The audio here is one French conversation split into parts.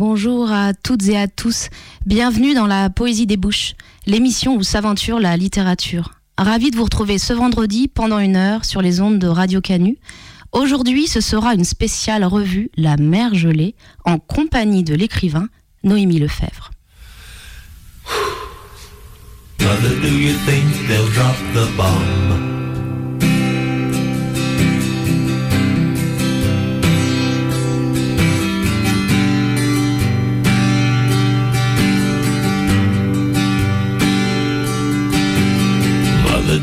Bonjour à toutes et à tous. Bienvenue dans la Poésie des Bouches, l'émission où s'aventure la littérature. Ravi de vous retrouver ce vendredi pendant une heure sur les ondes de Radio Canu. Aujourd'hui, ce sera une spéciale revue La mer gelée en compagnie de l'écrivain Noémie Lefebvre.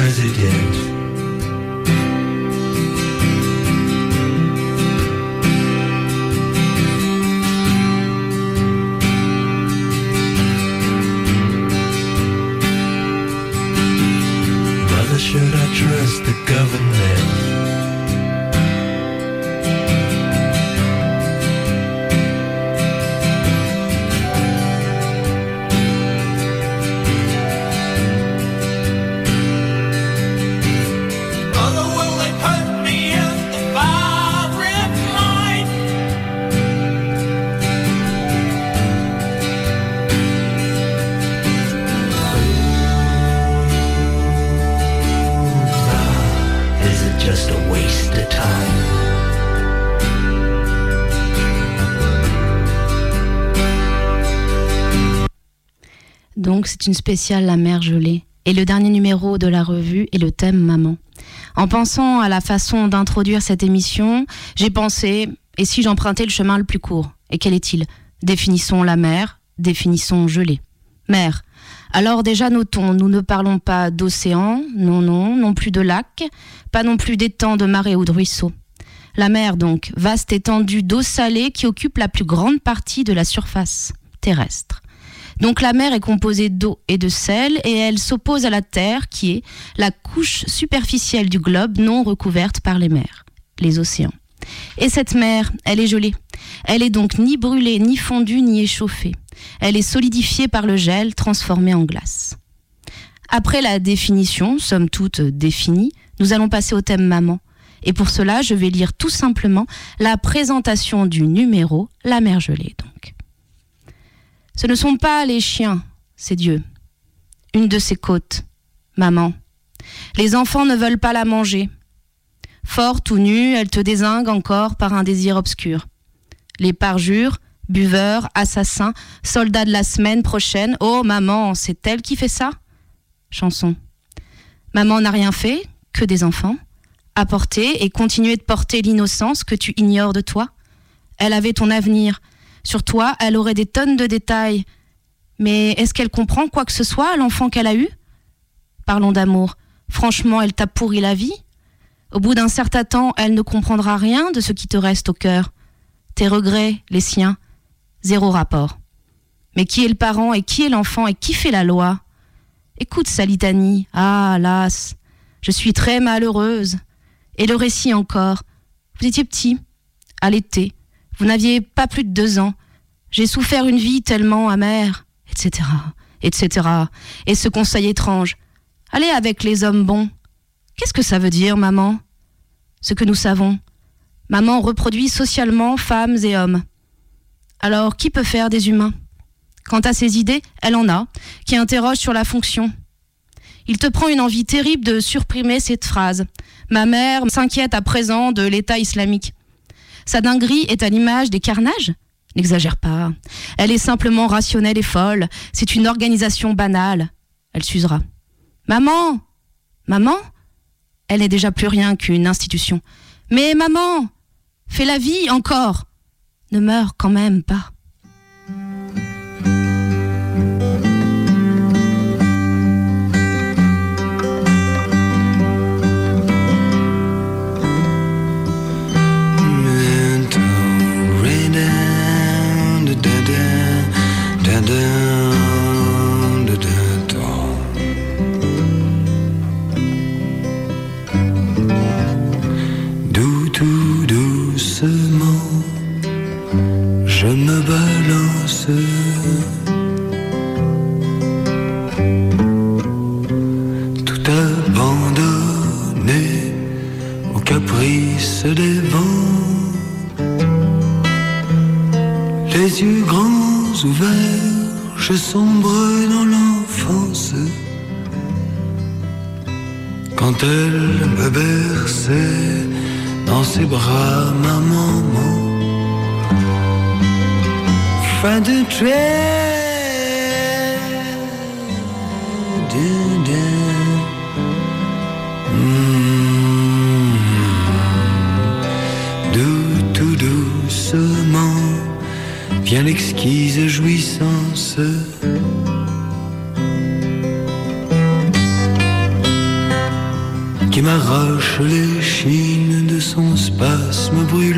President? C'est une spéciale La mer gelée. Et le dernier numéro de la revue est le thème Maman. En pensant à la façon d'introduire cette émission, j'ai pensé, et si j'empruntais le chemin le plus court? Et quel est-il? Définissons la mer, définissons gelée. Mer. Alors déjà notons, nous ne parlons pas d'océan, non, non, non plus de lac, pas non plus d'étangs, de marées ou de ruisseaux. La mer donc, vaste étendue d'eau salée qui occupe la plus grande partie de la surface terrestre. Donc la mer est composée d'eau et de sel et elle s'oppose à la Terre qui est la couche superficielle du globe non recouverte par les mers, les océans. Et cette mer, elle est gelée. Elle est donc ni brûlée, ni fondue, ni échauffée. Elle est solidifiée par le gel, transformée en glace. Après la définition, somme toute définie, nous allons passer au thème maman. Et pour cela, je vais lire tout simplement la présentation du numéro La mer gelée donc. Ce ne sont pas les chiens, c'est Dieu. Une de ses côtes, maman. Les enfants ne veulent pas la manger. Forte ou nue, elle te désingue encore par un désir obscur. Les parjures, buveurs, assassins, soldats de la semaine prochaine. Oh maman, c'est elle qui fait ça? Chanson. Maman n'a rien fait, que des enfants. Apporter et continuer de porter l'innocence que tu ignores de toi. Elle avait ton avenir. Sur toi, elle aurait des tonnes de détails. Mais est-ce qu'elle comprend quoi que ce soit à l'enfant qu'elle a eu? Parlons d'amour. Franchement, elle t'a pourri la vie Au bout d'un certain temps, elle ne comprendra rien de ce qui te reste au cœur. Tes regrets, les siens, zéro rapport. Mais qui est le parent et qui est l'enfant et qui fait la loi? Écoute sa litanie. Ah, las, je suis très malheureuse. Et le récit encore. Vous étiez petit, à l'été. Vous n'aviez pas plus de deux ans. J'ai souffert une vie tellement amère, etc., etc. Et ce conseil étrange. Allez avec les hommes bons. Qu'est-ce que ça veut dire, maman? Ce que nous savons. Maman reproduit socialement femmes et hommes. Alors, qui peut faire des humains? Quant à ses idées, elle en a, qui interrogent sur la fonction. Il te prend une envie terrible de supprimer cette phrase. Ma mère s'inquiète à présent de l'État islamique. Sa dinguerie est à l'image des carnages? N'exagère pas. Elle est simplement rationnelle et folle. C'est une organisation banale. Elle s'usera. Maman Maman? Elle n'est déjà plus rien qu'une institution. Mais maman Fais la vie encore Ne meurs quand même pas. Je me balance. Tout abandonné au caprice des vents. Les yeux grands ouverts, je sombre dans l'enfance. Quand elle me berçait dans ses bras, ma maman. Fin de. Mm. Dou- Tout doucement vient l'exquise jouissance. qui m'arrache les chines de son spasme brûlant.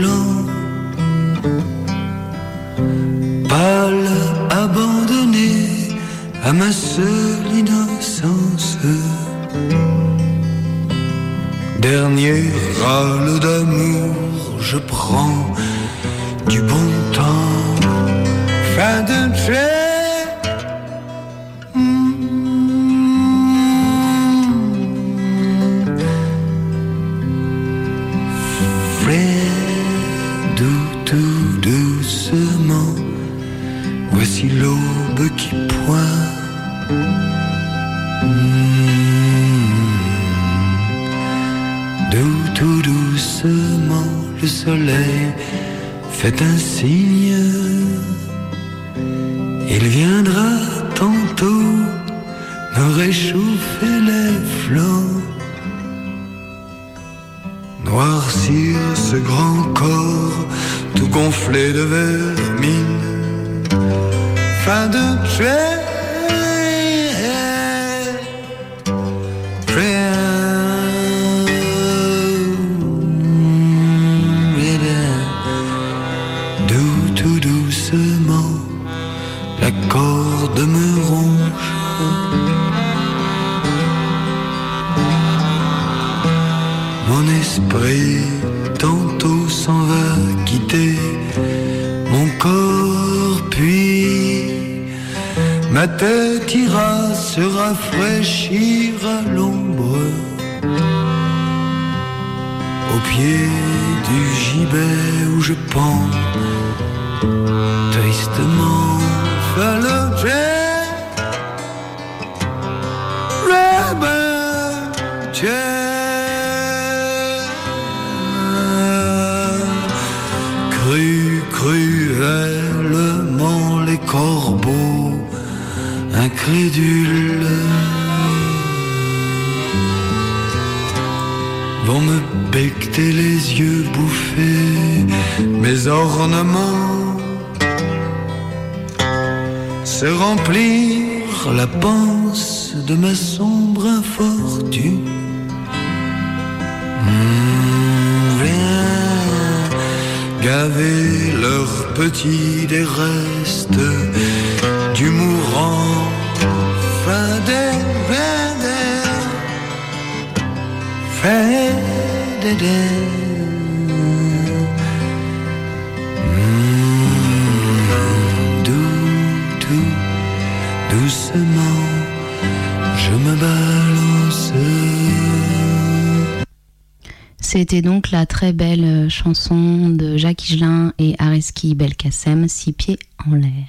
Très belle euh, chanson de Jacques Higelin et Areski Belkacem, Six pieds en l'air.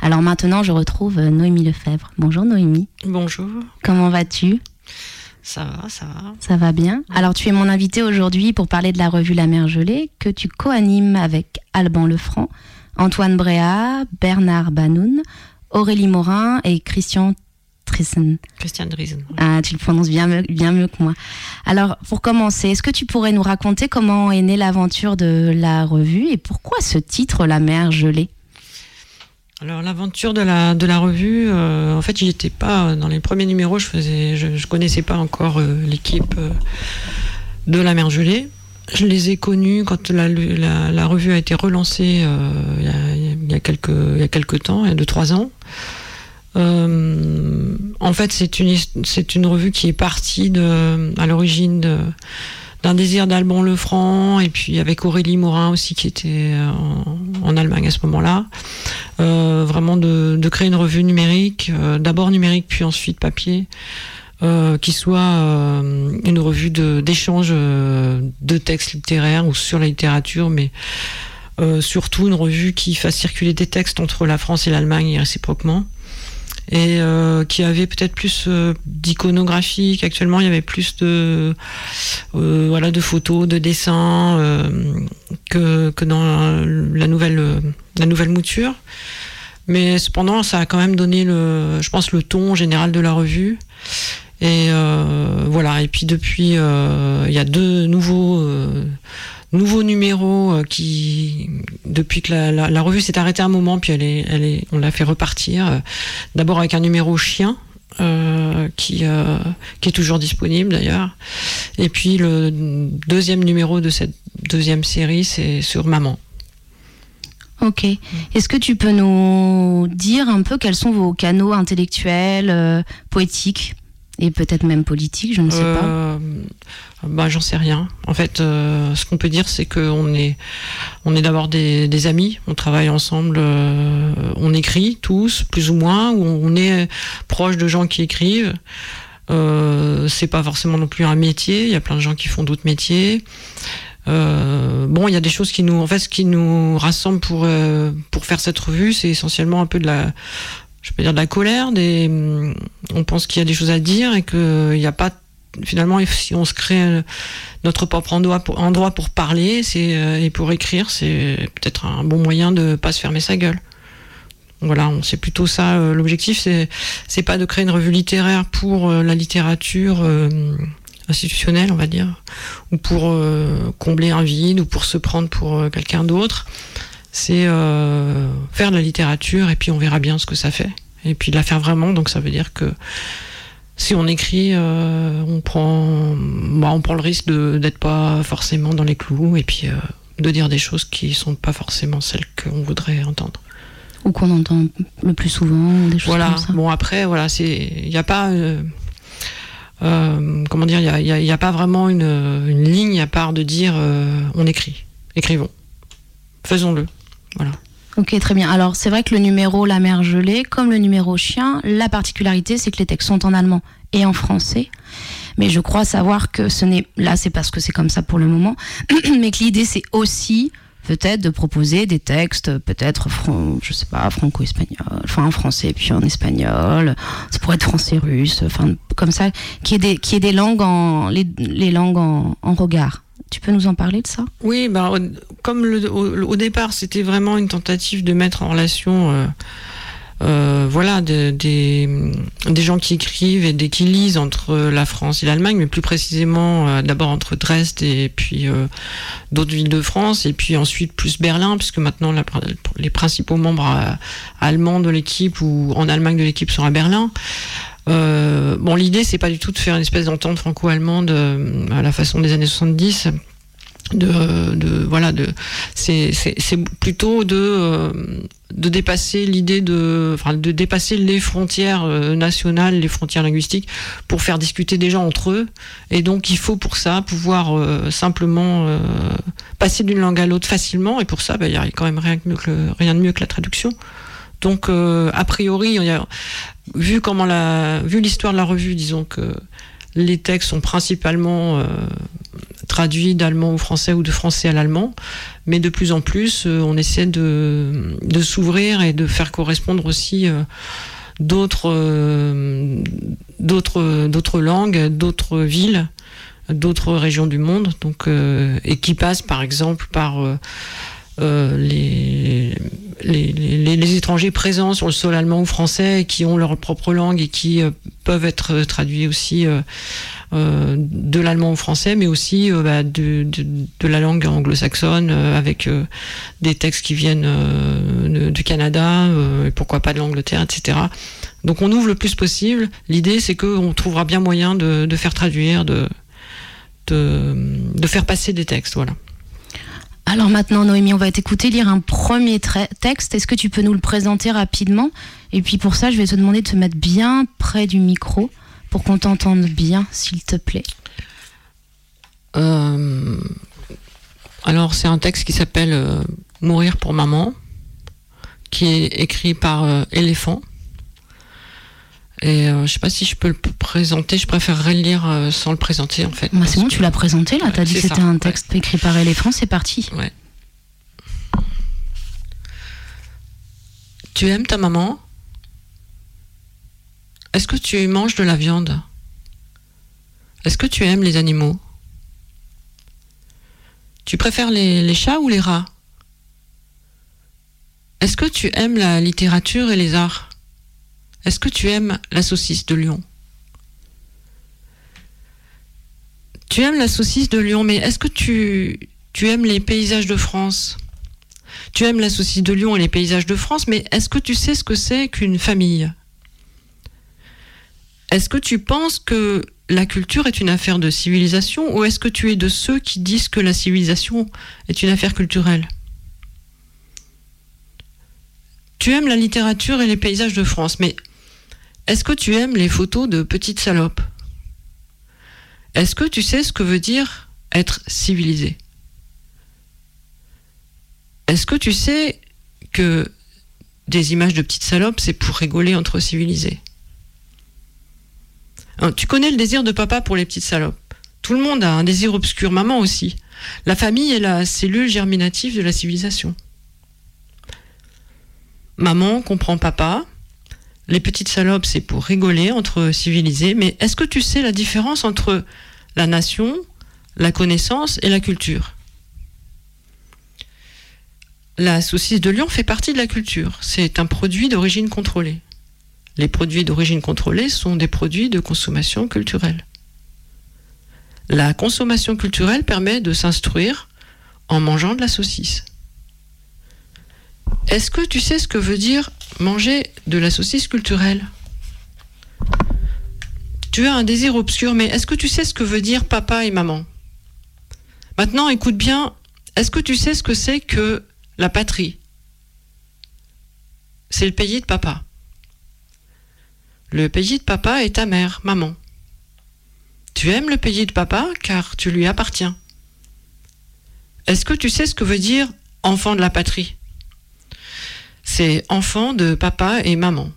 Alors maintenant, je retrouve euh, Noémie Lefebvre. Bonjour Noémie, Bonjour, comment vas-tu? Ça va, ça va. Ça va bien? Alors tu es mon invité aujourd'hui pour parler de la revue La Mer Gelée que tu co-animes avec Alban Lefranc, Antoine Bréa, Bernard Banoun, Aurélie Morin et Christian Christian. Ah, tu le prononces bien mieux, bien mieux que moi. Alors, pour commencer, est-ce que tu pourrais nous raconter comment est née l'aventure de la revue et pourquoi ce titre, La mer gelée? Alors l'aventure de la, de la revue, euh, en fait, j'y étais pas dans les premiers numéros, je faisais, je, je connaissais pas encore euh, l'équipe euh, de la mer gelée. Je les ai connus quand la, la, la revue a été relancée il, y a, il y a quelques, il y a quelques temps, il y a deux trois ans. Euh, en fait, c'est une, c'est une revue qui est partie de, à l'origine de- d'un désir d'Alban Lefranc et puis avec Aurélie Morin aussi qui était euh, en, Allemagne à ce moment-là. Euh, vraiment de, de créer une revue numérique, euh, d'abord numérique puis ensuite papier, euh, qui soit euh, une revue d'échange euh, de textes littéraires ou sur la littérature, mais euh, surtout une revue qui fasse circuler des textes entre la France et l'Allemagne et réciproquement et euh, qui avait peut-être plus euh, d'iconographie qu'actuellement. Il y avait plus de euh, voilà de photos de dessins que, que dans la nouvelle la nouvelle mouture. Mais cependant ça a quand même donné le je pense le ton général de la revue. Et voilà. Et puis depuis il y a deux nouveaux nouveaux numéros euh, qui depuis que la, revue s'est arrêtée un moment puis elle est elle est on l'a fait repartir euh, d'abord avec un numéro chien euh, qui qui est toujours disponible d'ailleurs. Et puis le deuxième numéro de cette deuxième série c'est sur maman. Ok. Est-ce que tu peux nous dire un peu quels sont vos canaux intellectuels, poétiques? Et peut-être même politiques, je ne sais pas. Euh, bah, j'en sais rien. En fait, euh, ce qu'on peut dire, c'est qu'on est, on est d'abord des, amis. On travaille ensemble. euh, on écrit tous, plus ou moins, ou on est proche de gens qui écrivent. C'est pas forcément non plus un métier. Il y a plein de gens qui font d'autres métiers. Bon, il y a des choses qui nous, en fait, ce qui nous rassemble pour pour faire cette revue, c'est essentiellement un peu de la, je peux dire de la colère. Des, on pense qu'il y a des choses à dire et qu'il n'y a pas finalement si on se crée euh, notre propre endroit pour, parler, euh, et pour écrire, c'est peut-être un bon moyen de pas se fermer sa gueule. Voilà, c'est plutôt ça euh, l'objectif. C'est c'est pas de créer une revue littéraire pour la littérature institutionnelle, on va dire, ou pour combler un vide, ou pour se prendre pour quelqu'un d'autre. C'est euh, faire de la littérature et puis on verra bien ce que ça fait. Et puis de la faire vraiment, donc ça veut dire que si on écrit, euh, on prend, bah, on prend le risque de d'être pas forcément dans les clous et puis euh, de dire des choses qui sont pas forcément celles qu'on voudrait entendre. Ou qu'on entend le plus souvent, ou des choses Voilà. comme ça. Bon après, voilà, il n'y a pas, euh, comment dire, il y a, a- pas vraiment une, une ligne à part de dire euh, on écrit, écrivons, faisons-le. Ok, très bien. Alors, c'est vrai que le numéro La mer gelée, comme le numéro chien, la particularité, c'est que les textes sont en allemand et en français. Mais je crois savoir que ce n'est. Là, c'est parce que c'est comme ça pour le moment. mais que l'idée, c'est aussi peut-être de proposer des textes, peut-être, je sais pas, franco-espagnol, enfin en français puis en espagnol, ça pourrait être français-russe, enfin comme ça, qui est des, qui est des langues en, les, langues en, regard. Tu peux nous en parler de ça? Oui, bah, comme au départ, c'était vraiment une tentative de mettre en relation, euh, euh, voilà, de- des, des gens qui écrivent et des qui lisent entre la France et l'Allemagne, mais plus précisément euh, d'abord entre Dresde et puis euh, d'autres villes de France, et puis ensuite plus Berlin, puisque maintenant les principaux membres allemands de l'équipe ou en Allemagne de l'équipe sont à Berlin. Bon, l'idée, c'est pas du tout de faire une espèce d'entente franco-allemande à la façon des années 70. De, de voilà de c'est plutôt de euh, de dépasser l'idée de enfin de dépasser les frontières euh, nationales les frontières linguistiques pour faire discuter des gens entre eux. Et donc il faut pour ça pouvoir euh, simplement passer d'une langue à l'autre facilement. Et pour ça bah, il y a quand même rien de mieux que rien de mieux que la traduction. Donc a priori a- vu comment la vu l'histoire de la revue disons que les textes sont principalement euh, traduits d'allemand au français ou de français à l'allemand, mais de plus en plus, euh, on essaie de, s'ouvrir et de faire correspondre aussi euh, d'autres langues, d'autres villes, d'autres régions du monde, donc et qui passent par exemple par les, les, les, les étrangers présents sur le sol allemand ou français qui ont leur propre langue et qui euh, peuvent être traduits aussi euh, euh, de l'allemand au français, mais aussi euh, bah, de, de, de la langue anglo-saxonne euh, avec euh, des textes qui viennent euh, de- du Canada, euh, et pourquoi pas de l'Angleterre, etc. Donc on ouvre le plus possible. L'idée, c'est qu'on trouvera bien moyen de, de faire traduire, de, de, de faire passer des textes. Voilà. Alors maintenant, Noémie, on va t'écouter lire un premier texte. Est-ce que tu peux nous le présenter rapidement? Et puis pour ça, je vais te demander de te mettre bien près du micro pour qu'on t'entende bien, s'il te plaît. Euh, alors, c'est un texte qui s'appelle euh, Mourir pour maman, qui est écrit par euh, Éléphant. Et euh, je sais pas si je peux le présenter, je préférerais le lire euh, sans le présenter en fait. Bah, c'est bon, que- tu l'as présenté là. T'as dit que c'était un ouais. texte écrit par éléphant. C'est parti. Ouais. Tu aimes ta maman? Est-ce que tu manges de la viande? Est-ce que tu aimes les animaux? Tu préfères les, les chats ou les rats? Est-ce que tu aimes la littérature et les arts? Est-ce que tu aimes la saucisse de Lyon? Tu aimes la saucisse de Lyon, mais est-ce que tu, aimes les paysages de France? Tu aimes la saucisse de Lyon et les paysages de France, mais est-ce que tu sais ce que c'est qu'une famille? Est-ce que tu penses que la culture est une affaire de civilisation ou est-ce que tu es de ceux qui disent que la civilisation est une affaire culturelle? Tu aimes la littérature et les paysages de France, mais est-ce que tu aimes les photos de petites salopes? Est-ce que tu sais ce que veut dire être civilisé? Est-ce que tu sais que des images de petites salopes, c'est pour rigoler entre civilisés? Hein, Tu connais le désir de papa pour les petites salopes? Tout le monde a un désir obscur, maman aussi. La famille est la cellule germinative de la civilisation. Maman comprend papa. Les petites salopes, c'est pour rigoler entre civilisés. Mais est-ce que tu sais la différence entre la nation, la connaissance et la culture? La saucisse de Lyon fait partie de la culture. C'est un produit d'origine contrôlée. Les produits d'origine contrôlée sont des produits de consommation culturelle. La consommation culturelle permet de s'instruire en mangeant de la saucisse. Est-ce que tu sais ce que veut dire manger de la saucisse culturelle Tu as un désir obscur, mais est-ce que tu sais ce que veut dire papa et maman Maintenant, écoute bien, est-ce que tu sais ce que c'est que la patrie C'est le pays de papa. Le pays de papa est ta mère, maman. Tu aimes le pays de papa car tu lui appartiens. Est-ce que tu sais ce que veut dire enfant de la patrie C'est enfant de papa et maman.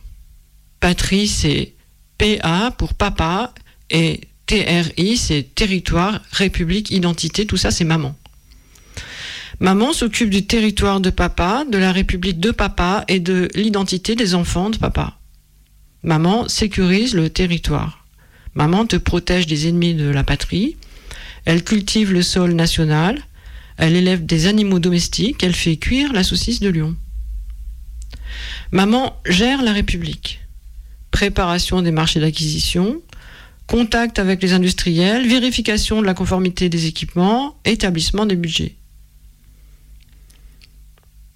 Patrie, c'est PA pour papa et TRI, c'est territoire, république, identité, tout ça, c'est maman. Maman s'occupe du territoire de papa, de la république de papa et de l'identité des enfants de papa. Maman sécurise le territoire. Maman te protège des ennemis de la patrie. Elle cultive le sol national. Elle élève des animaux domestiques. Elle fait cuire la saucisse de lion. Maman gère la République. Préparation des marchés d'acquisition, contact avec les industriels, vérification de la conformité des équipements, établissement des budgets.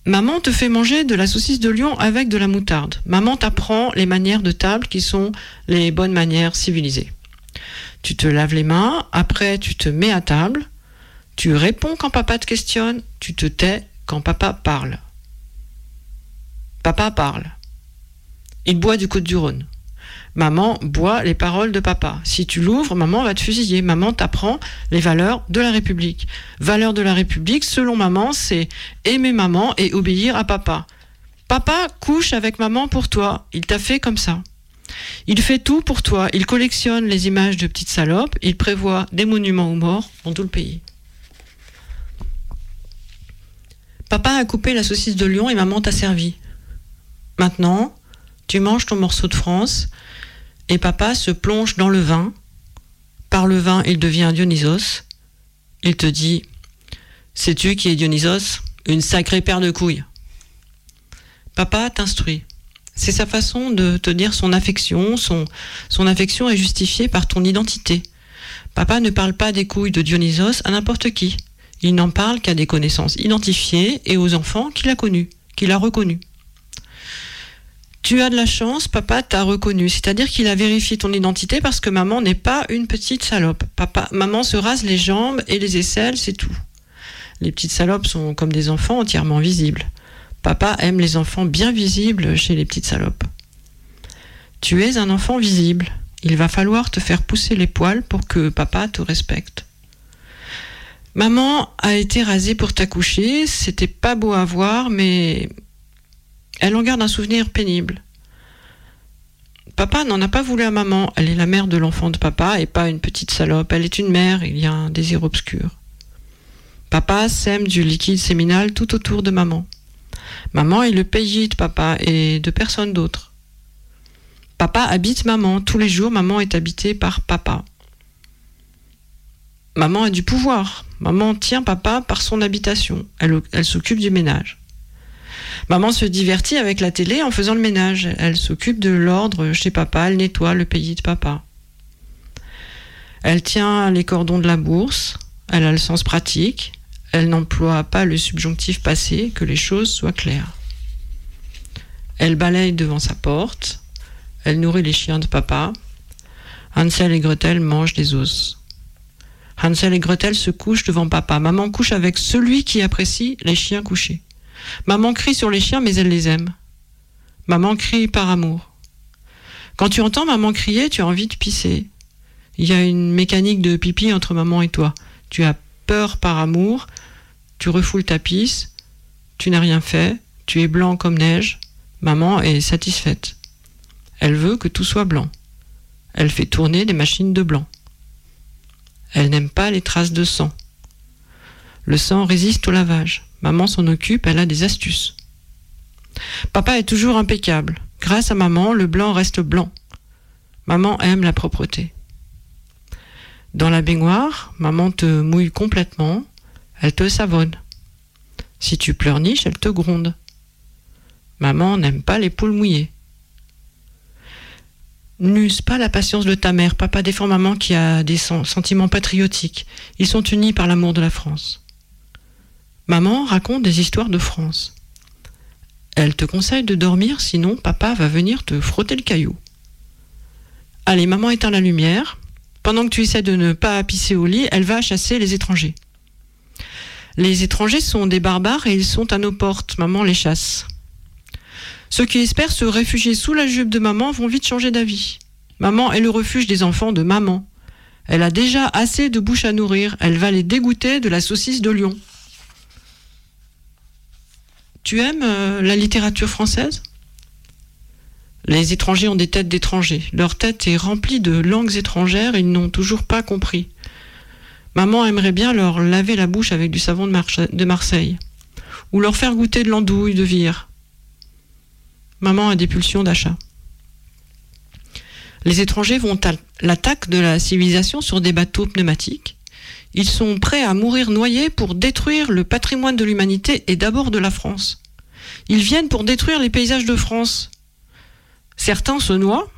Maman te fait manger de la saucisse de lion avec de la moutarde. Maman t'apprend les manières de table qui sont les bonnes manières civilisées. Tu te laves les mains, après tu te mets à table, Tu réponds quand papa te questionne, tu te tais quand papa parle. Papa parle. Il boit du Côte du Rhône. Maman boit les paroles de papa. Si tu l'ouvres, maman va te fusiller. Maman t'apprend les valeurs de la République. Valeurs de la République, selon maman, c'est aimer maman et obéir à papa. Papa couche avec maman pour toi. Il t'a fait comme ça. Il fait tout pour toi. Il collectionne les images de petites salopes. Il prévoit des monuments aux morts dans tout le pays. Papa a coupé la saucisse de lion et maman t'a servi. Maintenant, tu manges ton morceau de France et papa se plonge dans le vin. Par le vin, il devient Dionysos. Il te dit Sais-tu qui est Dionysos? Une sacrée paire de couilles. Papa t'instruit. C'est sa façon de te dire son affection. Son, son affection est justifiée par ton identité. Papa ne parle pas des couilles de Dionysos à n'importe qui. Il n'en parle qu'à des connaissances identifiées et aux enfants qu'il a connus, qu'il a reconnus. Tu as de la chance, papa t'a reconnu. C'est-à-dire qu'il a vérifié ton identité parce que maman n'est pas une petite salope. Papa, maman se rase les jambes et les aisselles, c'est tout. Les petites salopes sont comme des enfants entièrement visibles. Papa aime les enfants bien visibles chez les petites salopes. Tu es un enfant visible. Il va falloir te faire pousser les poils pour que papa te respecte. Maman a été rasée pour t'accoucher. C'était pas beau à voir, mais elle en garde un souvenir pénible. Papa n'en a pas voulu à maman. Elle est la mère de l'enfant de papa et pas une petite salope. Elle est une mère. Il y a un désir obscur. Papa sème du liquide séminal tout autour de maman. Maman est le pays de papa et de personne d'autre. Papa habite maman. Tous les jours, maman est habitée par papa. Maman a du pouvoir. Maman tient papa par son habitation. Elle, elle s'occupe du ménage. Maman se divertit avec la télé en faisant le ménage. Elle s'occupe de l'ordre chez papa. Elle nettoie le pays de papa. Elle tient les cordons de la bourse. Elle a le sens pratique. Elle n'emploie pas le subjonctif passé, que les choses soient claires. Elle balaye devant sa porte. Elle nourrit les chiens de papa. Hansel et Gretel mangent des os. Hansel et Gretel se couchent devant papa. Maman couche avec celui qui apprécie les chiens couchés. Maman crie sur les chiens, mais elle les aime. Maman crie par amour. Quand tu entends maman crier, tu as envie de pisser. Il y a une mécanique de pipi entre maman et toi. Tu as peur par amour, tu refoules ta pisse, tu n'as rien fait, tu es blanc comme neige. Maman est satisfaite. Elle veut que tout soit blanc. Elle fait tourner des machines de blanc. Elle n'aime pas les traces de sang. Le sang résiste au lavage. Maman s'en occupe, elle a des astuces. Papa est toujours impeccable. Grâce à maman, le blanc reste blanc. Maman aime la propreté. Dans la baignoire, maman te mouille complètement, elle te savonne. Si tu pleurniches, elle te gronde. Maman n'aime pas les poules mouillées. N'use pas la patience de ta mère. Papa défend maman qui a des sen- sentiments patriotiques. Ils sont unis par l'amour de la France. Maman raconte des histoires de France. Elle te conseille de dormir, sinon papa va venir te frotter le caillou. Allez, maman éteint la lumière. Pendant que tu essaies de ne pas pisser au lit, elle va chasser les étrangers. Les étrangers sont des barbares et ils sont à nos portes. Maman les chasse. Ceux qui espèrent se réfugier sous la jupe de maman vont vite changer d'avis. Maman est le refuge des enfants de maman. Elle a déjà assez de bouche à nourrir. Elle va les dégoûter de la saucisse de lion. Tu aimes euh, la littérature française? Les étrangers ont des têtes d'étrangers. Leur tête est remplie de langues étrangères ils n'ont toujours pas compris. Maman aimerait bien leur laver la bouche avec du savon de Marseille. Ou leur faire goûter de l'andouille de Vire. Maman a des pulsions d'achat. Les étrangers vont à l'attaque de la civilisation sur des bateaux pneumatiques. Ils sont prêts à mourir noyés pour détruire le patrimoine de l'humanité et d'abord de la France. Ils viennent pour détruire les paysages de France. Certains se noient,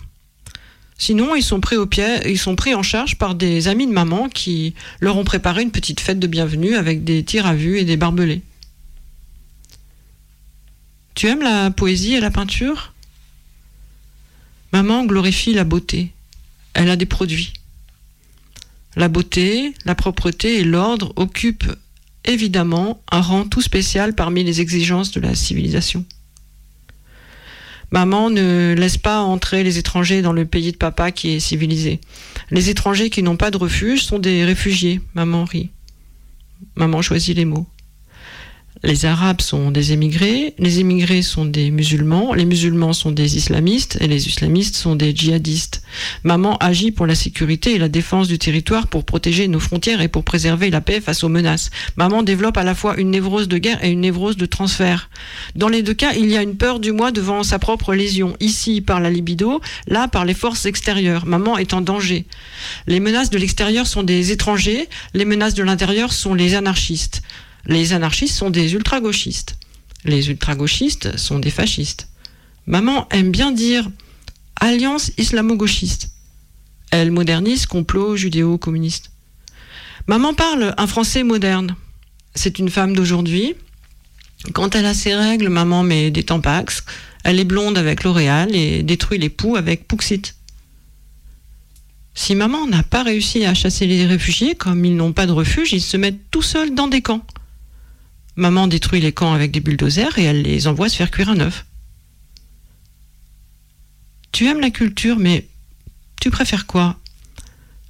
sinon ils sont pris au pied, ils sont pris en charge par des amis de maman qui leur ont préparé une petite fête de bienvenue avec des tirs à vue et des barbelés. Tu aimes la poésie et la peinture? Maman glorifie la beauté. Elle a des produits. La beauté, la propreté et l'ordre occupent évidemment un rang tout spécial parmi les exigences de la civilisation. Maman ne laisse pas entrer les étrangers dans le pays de papa qui est civilisé. Les étrangers qui n'ont pas de refuge sont des réfugiés, maman rit. Maman choisit les mots. Les Arabes sont des émigrés, les émigrés sont des musulmans, les musulmans sont des islamistes et les islamistes sont des djihadistes. Maman agit pour la sécurité et la défense du territoire pour protéger nos frontières et pour préserver la paix face aux menaces. Maman développe à la fois une névrose de guerre et une névrose de transfert. Dans les deux cas, il y a une peur du moi devant sa propre lésion. Ici par la libido, là par les forces extérieures. Maman est en danger. Les menaces de l'extérieur sont des étrangers, les menaces de l'intérieur sont les anarchistes. Les anarchistes sont des ultra-gauchistes. Les ultra-gauchistes sont des fascistes. Maman aime bien dire alliance islamo-gauchiste. Elle modernise complot judéo-communiste. Maman parle un français moderne. C'est une femme d'aujourd'hui. Quand elle a ses règles, maman met des tampax. Elle est blonde avec L'Oréal et détruit les poux avec Pouxit. Si maman n'a pas réussi à chasser les réfugiés, comme ils n'ont pas de refuge, ils se mettent tout seuls dans des camps. Maman détruit les camps avec des bulldozers et elle les envoie se faire cuire un œuf. Tu aimes la culture, mais tu préfères quoi?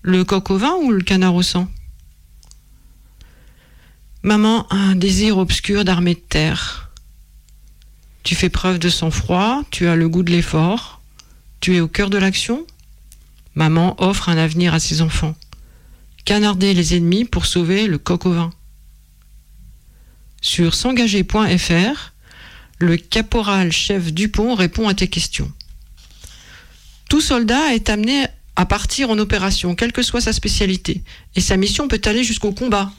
Le coq au vin ou le canard au sang? Maman a un désir obscur d'armée de terre. Tu fais preuve de sang-froid, tu as le goût de l'effort, tu es au cœur de l'action. Maman offre un avenir à ses enfants. Canarder les ennemis pour sauver le coq au vin. Sur s'engager.fr, le caporal chef Dupont répond à tes questions. Tout soldat est amené à partir en opération, quelle que soit sa spécialité, et sa mission peut aller jusqu'au combat.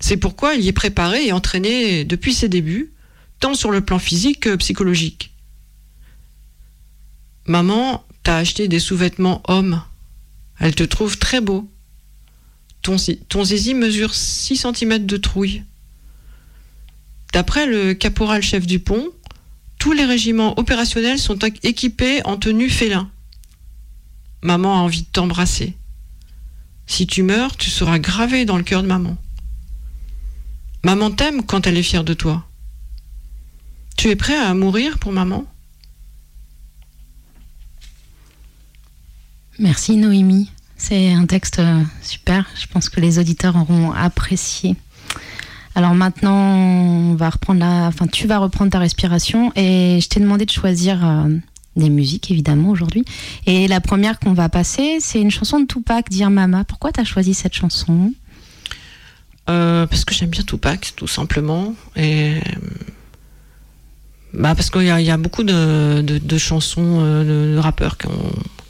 C'est pourquoi il y est préparé et entraîné depuis ses débuts, tant sur le plan physique que psychologique. Maman t'a acheté des sous-vêtements hommes. Elle te trouve très beau. Ton, ton zizi mesure 6 cm de trouille. D'après le caporal chef du pont, tous les régiments opérationnels sont équipés en tenue félin. Maman a envie de t'embrasser. Si tu meurs, tu seras gravé dans le cœur de maman. Maman t'aime quand elle est fière de toi. Tu es prêt à mourir pour maman? Merci Noémie. C'est un texte euh, super. Je pense que les auditeurs auront apprécié. Alors maintenant, on va reprendre la. Enfin, tu vas reprendre ta respiration et je t'ai demandé de choisir euh, des musiques évidemment aujourd'hui. Et la première qu'on va passer, c'est une chanson de Tupac, Dire Mama. Pourquoi tu as choisi cette chanson? Euh, Parce que j'aime bien Tupac, tout simplement. Et. Bah parce qu'il y, a- beaucoup de, de- chansons euh, de, rappeurs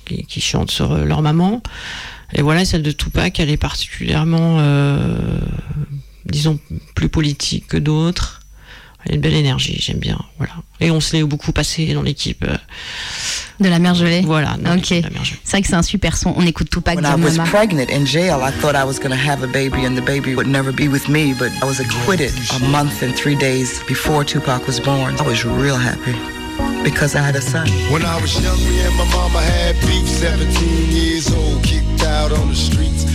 qui, chantent sur euh, leur maman. Et voilà, celle de Tupac, elle est particulièrement, euh, disons, plus politique que d'autres. Elle a une belle énergie, j'aime bien. Voilà. Et on se l'est beaucoup passé dans l'équipe. euh, De la mère gelée Voilà. Ok. l'équipe de la Mère Gelée. C'est vrai que c'est un super son. On écoute Tupac, When I was Mama. pregnant in jail, I thought I was going to have a baby and the baby would never be with me, but I was acquitted a month and three days before Tupac was born. I was real happy because I had a son. When I was young, me and my mama had beef. 17 years old, kicked out on the streets.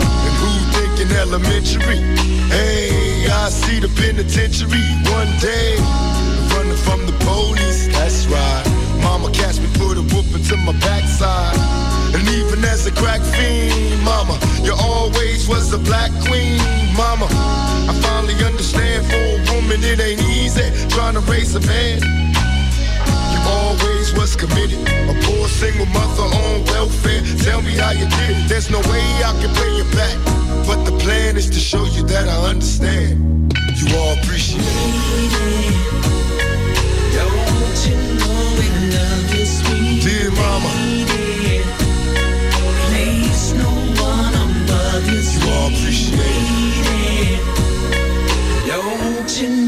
And who thinking elementary? Hey, I see the penitentiary one day. Running from the police, that's right. Mama catch me, put a whooping to my backside. And even as a crack fiend, mama, you always was a black queen, mama. I finally understand for a woman it ain't easy trying to raise a man always was committed. A poor single mother on welfare. Tell me how you did it. There's no way I can pay you back. But the plan is to show you that I understand. You all appreciate it. You? Dear mama. All appreciate it. Don't you know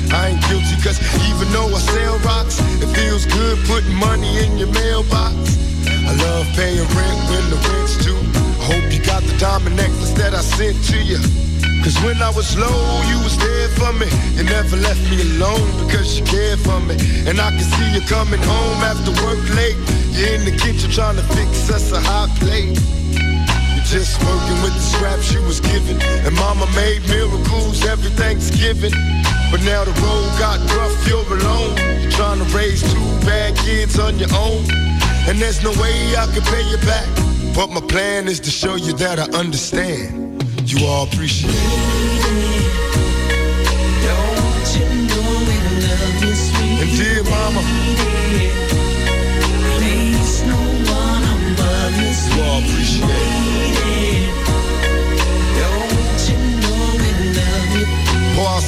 I ain't guilty, cause even though I sell rocks, it feels good putting money in your mailbox. I love paying rent when the rent's due. I hope you got the diamond necklace that I sent to you. Cause when I was low, you was there for me. You never left me alone because you cared for me. And I can see you coming home after work late. You're in the kitchen trying to fix us a hot plate. You're just working with the scraps you was given. And mama made miracles every Thanksgiving. But now the road got rough, you're alone. Trying to raise two bad kids on your own. And there's no way I can pay you back. But my plan is to show you that I understand. You all appreciate it. And dear mama, you all appreciate it.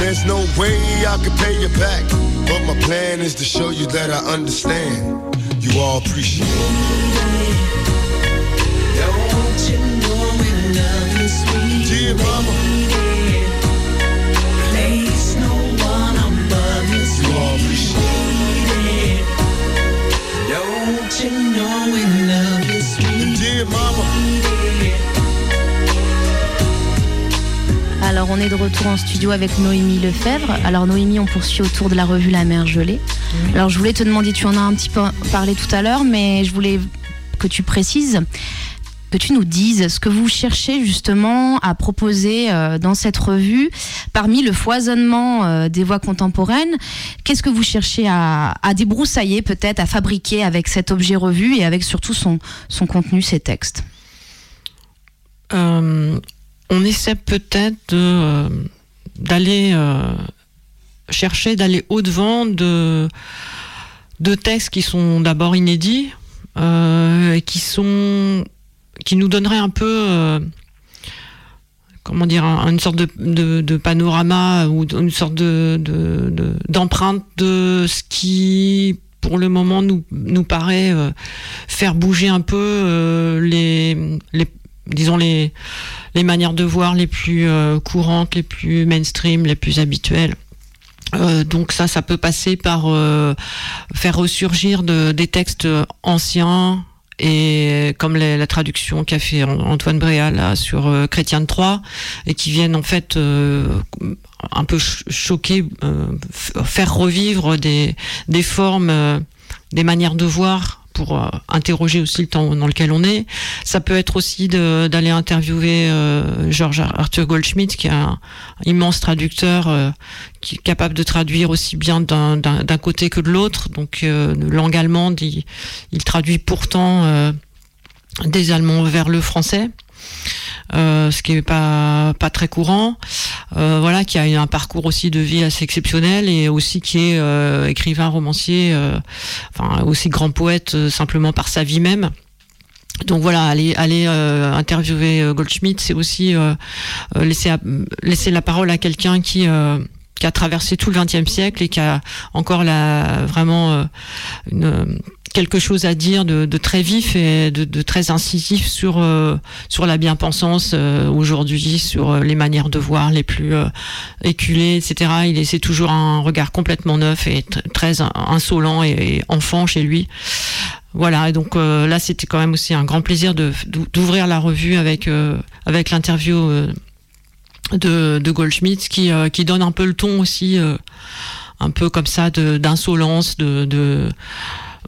There's no way I can pay you back. But my plan is to show you that I understand. You all appreciate it. Dear mama. On est de retour en studio avec Noémie Lefebvre. Alors Noémie, on poursuit autour de la revue La Mer Gelée. Alors je voulais te demander, tu en as un petit peu parlé tout à l'heure, mais je voulais que tu précises, que tu nous dises ce que vous cherchez justement à proposer euh, dans cette revue. Parmi le foisonnement euh, des voix contemporaines, qu'est-ce que vous cherchez à, à débroussailler peut-être, à fabriquer avec cet objet revue et avec surtout son, son contenu, ses textes? Euh, on essaie peut-être euh, d'aller euh, chercher, d'aller au-devant de, de textes qui sont d'abord inédits, euh, et qui nous donneraient un peu comment dire un- une sorte de, de- panorama ou une sorte de, de- de- d'empreinte de ce qui pour le moment nous, nous paraît faire bouger un peu les disons les, les manières de voir les plus euh, courantes, les plus mainstream, les plus habituelles. Euh, donc ça, ça peut passer par euh, faire ressurgir de- des textes anciens et comme la, traduction qu'a fait An- Antoine Bréal là, sur euh, Chrétien de Troyes et qui viennent en fait un peu ch- choquer, faire revivre des, des formes, des manières de voir pour euh, interroger aussi le temps dans lequel on est. Ça peut être aussi d'aller interviewer euh, Georges Ar- Arthur Goldschmidt, qui est un immense traducteur, euh, qui est capable de traduire aussi bien d'un- côté que de l'autre. Donc, langue allemande, il, traduit pourtant des Allemands vers le français. Euh, ce qui est pas pas très courant, euh, voilà, qui a un parcours aussi de vie assez exceptionnel et aussi qui est euh, écrivain, romancier, euh, enfin aussi grand poète euh, simplement par sa vie même. Donc voilà, aller aller euh, interviewer euh, Goldschmidt, c'est aussi euh, laisser laisser la parole à quelqu'un qui euh, qui a traversé tout le XXe siècle et qui a encore la vraiment une quelque chose à dire de, de très vif et de, de très incisif sur euh, sur la bien-pensance euh, aujourd'hui, sur euh, les manières de voir les plus euh, éculées, etc. Il essaie toujours un regard complètement neuf et tr- très in- insolent et, enfant chez lui. Voilà, et donc euh, là c'était quand même aussi un grand plaisir d'ouvrir la revue avec euh, avec l'interview de, de Goldschmidt qui qui donne un peu le ton aussi un peu comme ça d'insolence de, de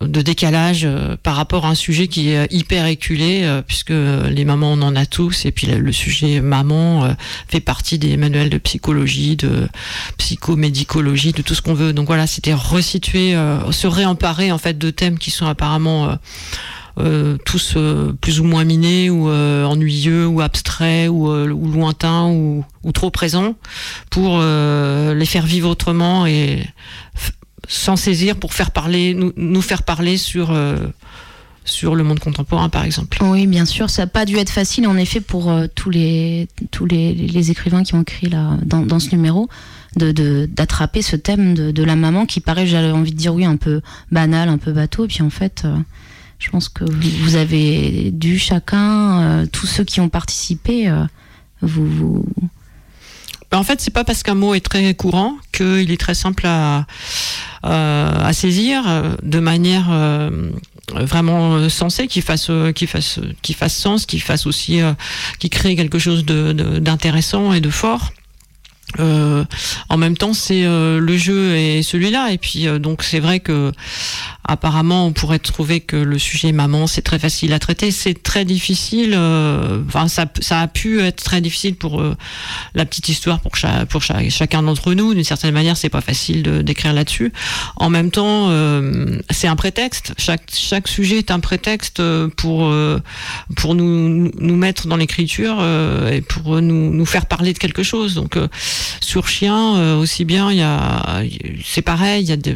de décalage euh, par rapport à un sujet qui est hyper éculé euh, puisque les mamans on en a tous et puis le, sujet maman euh, fait partie des manuels de psychologie de psychomédicologie de tout ce qu'on veut. Donc voilà c'était resituer euh, se réemparer en fait de thèmes qui sont apparemment euh, euh, tous euh, plus ou moins minés ou euh, ennuyeux ou abstraits ou, euh, lointains ou, ou trop présents pour euh, les faire vivre autrement et s'en saisir pour faire parler nous, nous faire parler sur euh, sur le monde contemporain par exemple. Oui, bien sûr, ça n'a pas dû être facile en effet pour euh, tous les tous les, écrivains qui ont écrit là dans, dans ce numéro de de- d'attraper ce thème de, de la maman qui paraît, j'avais envie de dire oui, un peu banal, un peu bateau, et puis en fait, euh, je pense que vous, avez dû chacun, tous ceux qui ont participé, vous, vous en fait, c'est pas parce qu'un mot est très courant qu'il est très simple à, à, à saisir euh, de manière euh, vraiment euh, sensée, qui fasse, euh, qui fasse, qui fasse sens, qui fasse aussi, euh, qui crée quelque chose de- de- d'intéressant et de fort. Euh, en même temps, c'est euh, le jeu est celui-là, et puis euh, donc c'est vrai que apparemment on pourrait trouver que le sujet maman c'est très facile à traiter, c'est très difficile. euh, Enfin, ça, ça a pu être très difficile pour euh, la petite histoire pour, pour cha- chacun d'entre nous. D'une certaine manière, c'est pas facile d'écrire là-dessus. En même temps, euh, c'est un prétexte. Chaque, chaque sujet est un prétexte euh, pour euh, pour nous nous mettre dans l'écriture euh, et pour nous nous faire parler de quelque chose. Donc sur chien aussi bien, il y a c'est pareil. Il y a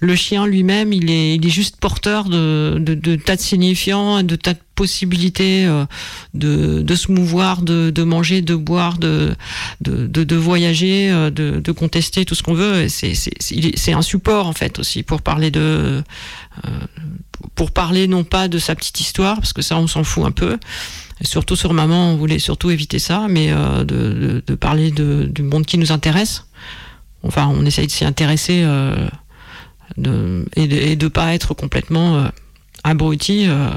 le chien lui-même, il est il est juste porteur de tas de signifiants, de tas de possibilités euh, de, se mouvoir, de, manger, de boire, de, voyager, euh, de, contester tout ce qu'on veut. C'est, un support en fait aussi pour parler de, euh, pour parler non pas de sa petite histoire parce que ça on s'en fout un peu. Surtout sur maman, on voulait surtout éviter ça, mais de, parler du monde qui nous intéresse. Enfin, on essaye de s'y intéresser et, de, et de pas être complètement euh, abruti euh,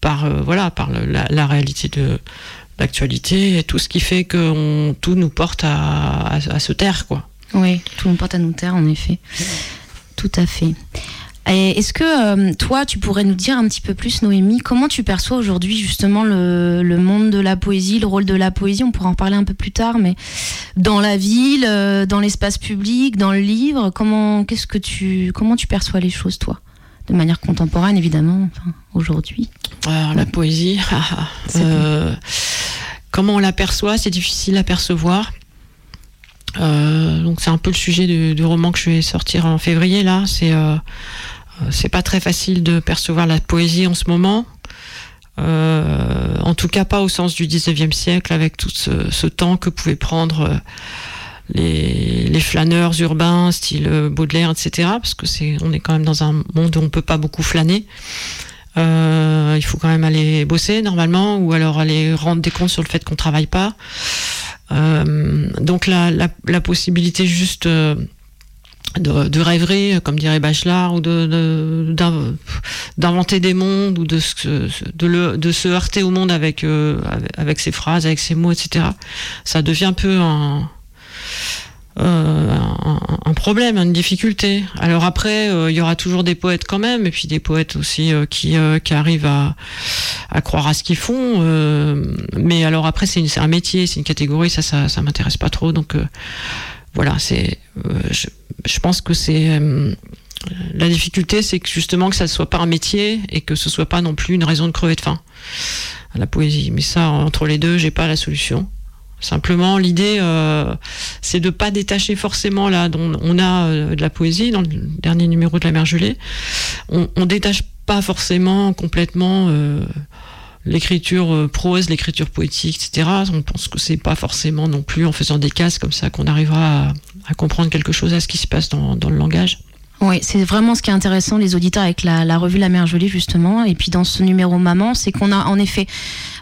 par euh, voilà par la, réalité de l'actualité et tout ce qui fait que tout nous porte à, à, se taire quoi. Oui, tout le porte à nous taire, en effet. Tout à fait. Est-ce que euh, toi, tu pourrais nous dire un petit peu plus, Noémie, comment tu perçois aujourd'hui justement le, le monde de la poésie, le rôle de la poésie? On pourra en parler un peu plus tard, mais dans la ville, euh, dans l'espace public, dans le livre, comment, qu'est-ce que tu, comment tu perçois les choses, toi? De manière contemporaine, évidemment, enfin, aujourd'hui. Alors, la poésie, euh, comment on l'aperçoit, c'est difficile à percevoir. Euh, donc c'est un peu le sujet du, du roman que je vais sortir en février là. C'est euh, c'est pas très facile de percevoir la poésie en ce moment. Euh, en tout cas pas au sens du 19e siècle avec tout ce, temps que pouvaient prendre euh, les, flâneurs urbains style euh, Baudelaire etc parce que c'est on est quand même dans un monde où on peut pas beaucoup flâner il faut quand même aller bosser normalement ou alors aller rendre des comptes sur le fait qu'on travaille pas donc la, possibilité juste de, de rêverie, comme dirait Bachelard, ou d'inventer des mondes, ou de, se, de, le, de se heurter au monde avec, euh, avec, ses phrases, avec ses mots, etc. Ça devient un peu un, euh, un, problème, une difficulté. Alors après, euh, il y aura toujours des poètes quand même, et puis des poètes aussi euh, qui, euh, qui arrivent à, à croire à ce qu'ils font. mais alors après, c'est c'est un métier, c'est une catégorie, ça, ça, ça m'intéresse pas trop. Donc voilà, c'est, je pense que c'est euh, la difficulté, c'est que justement que ça ne soit pas un métier et que ce soit pas non plus une raison de crever de faim à la poésie. Mais ça, entre les deux, j'ai pas la solution. Simplement, l'idée, euh, c'est de pas détacher forcément là, dont on a euh, de la poésie dans le dernier numéro de la Mère Gelée. On, on détache pas forcément complètement l'écriture prose, l'écriture poétique, etc. On pense que c'est pas forcément non plus en faisant des cases comme ça qu'on arrivera à, à comprendre quelque chose à ce qui se passe dans, le langage. Oui, c'est vraiment ce qui est intéressant, les auditeurs, avec la, la revue La Mère Jolie, justement. Et puis dans ce numéro Maman, c'est qu'on a en effet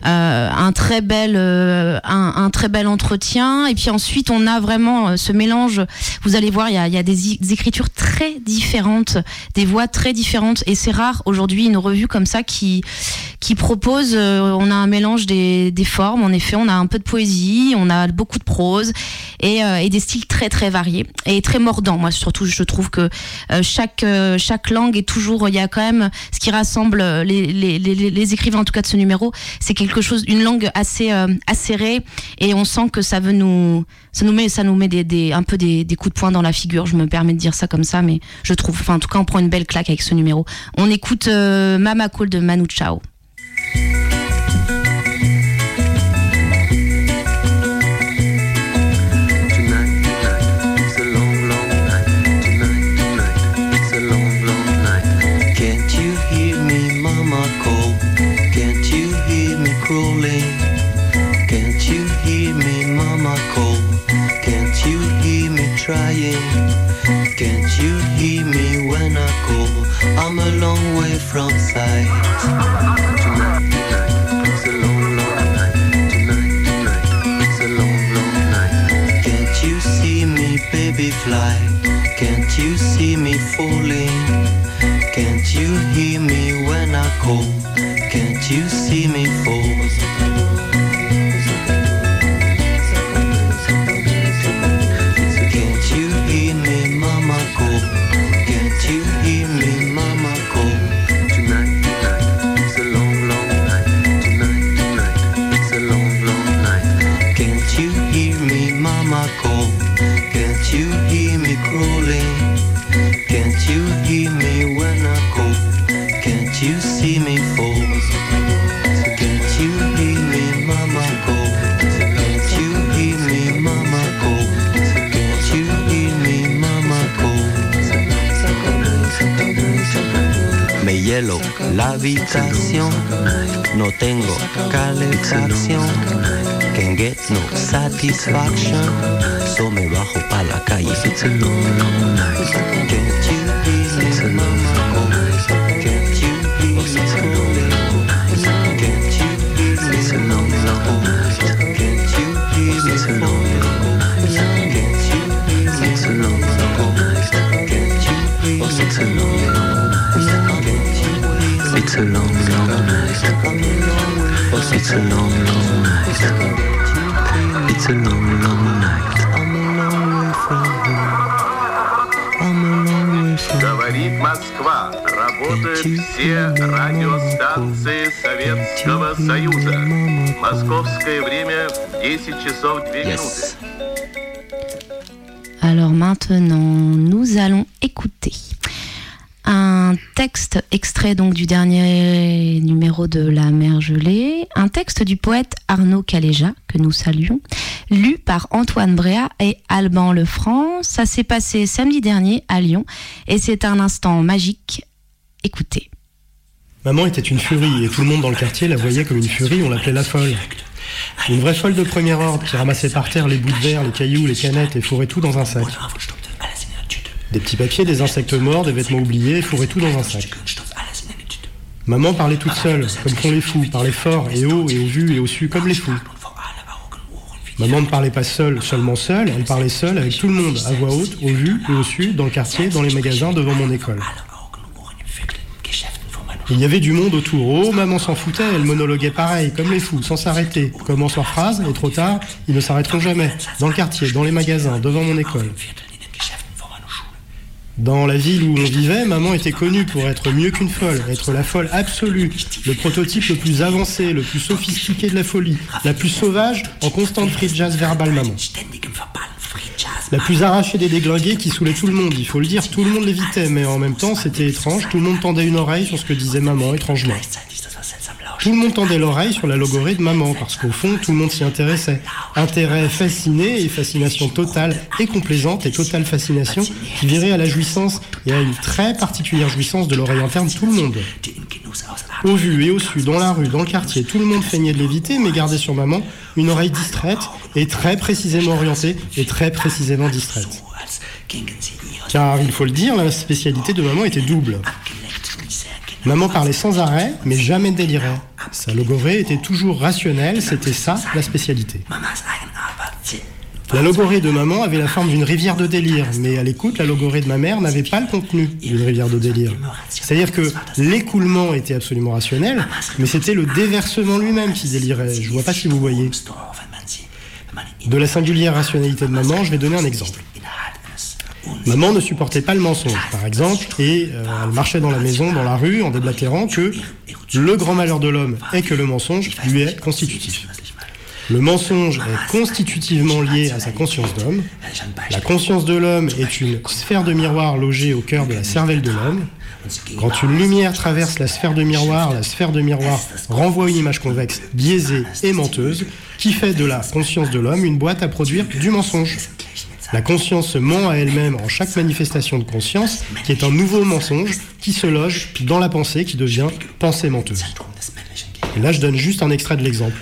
euh, un, très bel, euh, un, un très bel entretien. Et puis ensuite, on a vraiment euh, ce mélange. Vous allez voir, il y a, y a des, écritures très différentes, des voix très différentes. Et c'est rare aujourd'hui une revue comme ça qui, qui propose. euh, on a un mélange des, des formes. En effet, on a un peu de poésie, on a beaucoup de prose et, euh, et des styles très très variés et très mordants. Moi, surtout, je trouve que chaque euh, chaque langue est toujours. Il y a quand même ce qui rassemble euh, les, les, les, les écrivains en tout cas de ce numéro. C'est quelque chose, une langue assez euh, acérée et on sent que ça veut nous ça nous met ça nous met des, des un peu des, des coups de poing dans la figure. Je me permets de dire ça comme ça, mais je trouve. Enfin, en tout cas, on prend une belle claque avec ce numéro. On écoute euh, Mama Cool de Manu Chao. Long night. Can't you see me, baby, fly? Can't you see me falling? Can't you hear me when I call? Can't you see me fall? Habitación, no tengo calefacción. Can get no satisfaction, so me bajo pa la calle. Can't you hear It's a long, long night. It's a long, long night. I'm a long way from home. I'm a long way from Говорит Москва. Работают все радиостанции Советского Союза. Московское время 10 часов 2 минуты. Alors maintenant, nous allons écouter un texte extrait donc du dernier numéro de La Mer Gelée, un texte du poète Arnaud Caléja, que nous saluons, lu par Antoine Bréa et Alban Lefranc. Ça s'est passé samedi dernier à Lyon et c'est un instant magique. Écoutez. Maman était une furie et tout le monde dans le quartier la voyait comme une furie, on l'appelait la folle. Une vraie folle de premier ordre qui ramassait par terre les bouts de verre, les cailloux, les canettes et fourrait tout dans un sac. Des petits papiers, des insectes morts, des vêtements oubliés, et fourrait tout dans un sac. Maman parlait toute seule, comme font les fous, parlait fort et haut et au vu et au su, comme les fous. Maman ne parlait pas seule, seulement seule, elle parlait seule avec tout le monde, à voix haute, au vu et au su, dans le quartier, dans les magasins, devant mon école. Il y avait du monde autour. Oh, maman s'en foutait, elle monologuait pareil, comme les fous, sans s'arrêter. Commence leur phrase, et trop tard, ils ne s'arrêteront jamais. Dans le quartier, dans les magasins, devant mon école. Dans la ville où on vivait, maman était connue pour être mieux qu'une folle, être la folle absolue, le prototype le plus avancé, le plus sophistiqué de la folie, la plus sauvage, en constante free jazz verbal maman. La plus arrachée des déglingués qui saoulait tout le monde, il faut le dire, tout le monde l'évitait, mais en même temps c'était étrange, tout le monde tendait une oreille sur ce que disait maman, étrangement. Tout le monde tendait l'oreille sur la logorée de maman, parce qu'au fond, tout le monde s'y intéressait. Intérêt fasciné et fascination totale et complaisante et totale fascination qui virait à la jouissance et à une très particulière jouissance de l'oreille interne tout le monde. Au vu et au su, dans la rue, dans le quartier, tout le monde feignait de l'éviter, mais gardait sur maman une oreille distraite et très précisément orientée et très précisément distraite. Car il faut le dire, la spécialité de maman était double. Maman parlait sans arrêt, mais jamais ne délirait. Sa logorée était toujours rationnelle, c'était ça la spécialité. La logorée de maman avait la forme d'une rivière de délire, mais à l'écoute, la logorée de ma mère n'avait pas le contenu d'une rivière de délire. C'est-à-dire que l'écoulement était absolument rationnel, mais c'était le déversement lui-même qui délirait. Je vois pas si vous voyez. De la singulière rationalité de maman, je vais donner un exemple. Maman ne supportait pas le mensonge, par exemple, et euh, elle marchait dans la maison, dans la rue, en déblatérant que le grand malheur de l'homme est que le mensonge lui est constitutif. Le mensonge est constitutivement lié à sa conscience d'homme. La conscience de l'homme est une sphère de miroir logée au cœur de la cervelle de l'homme. Quand une lumière traverse la sphère de miroir, la sphère de miroir renvoie une image convexe biaisée et menteuse qui fait de la conscience de l'homme une boîte à produire du mensonge. La conscience se ment à elle-même en chaque manifestation de conscience, qui est un nouveau mensonge qui se loge dans la pensée, qui devient pensée menteuse. Et là, je donne juste un extrait de l'exemple.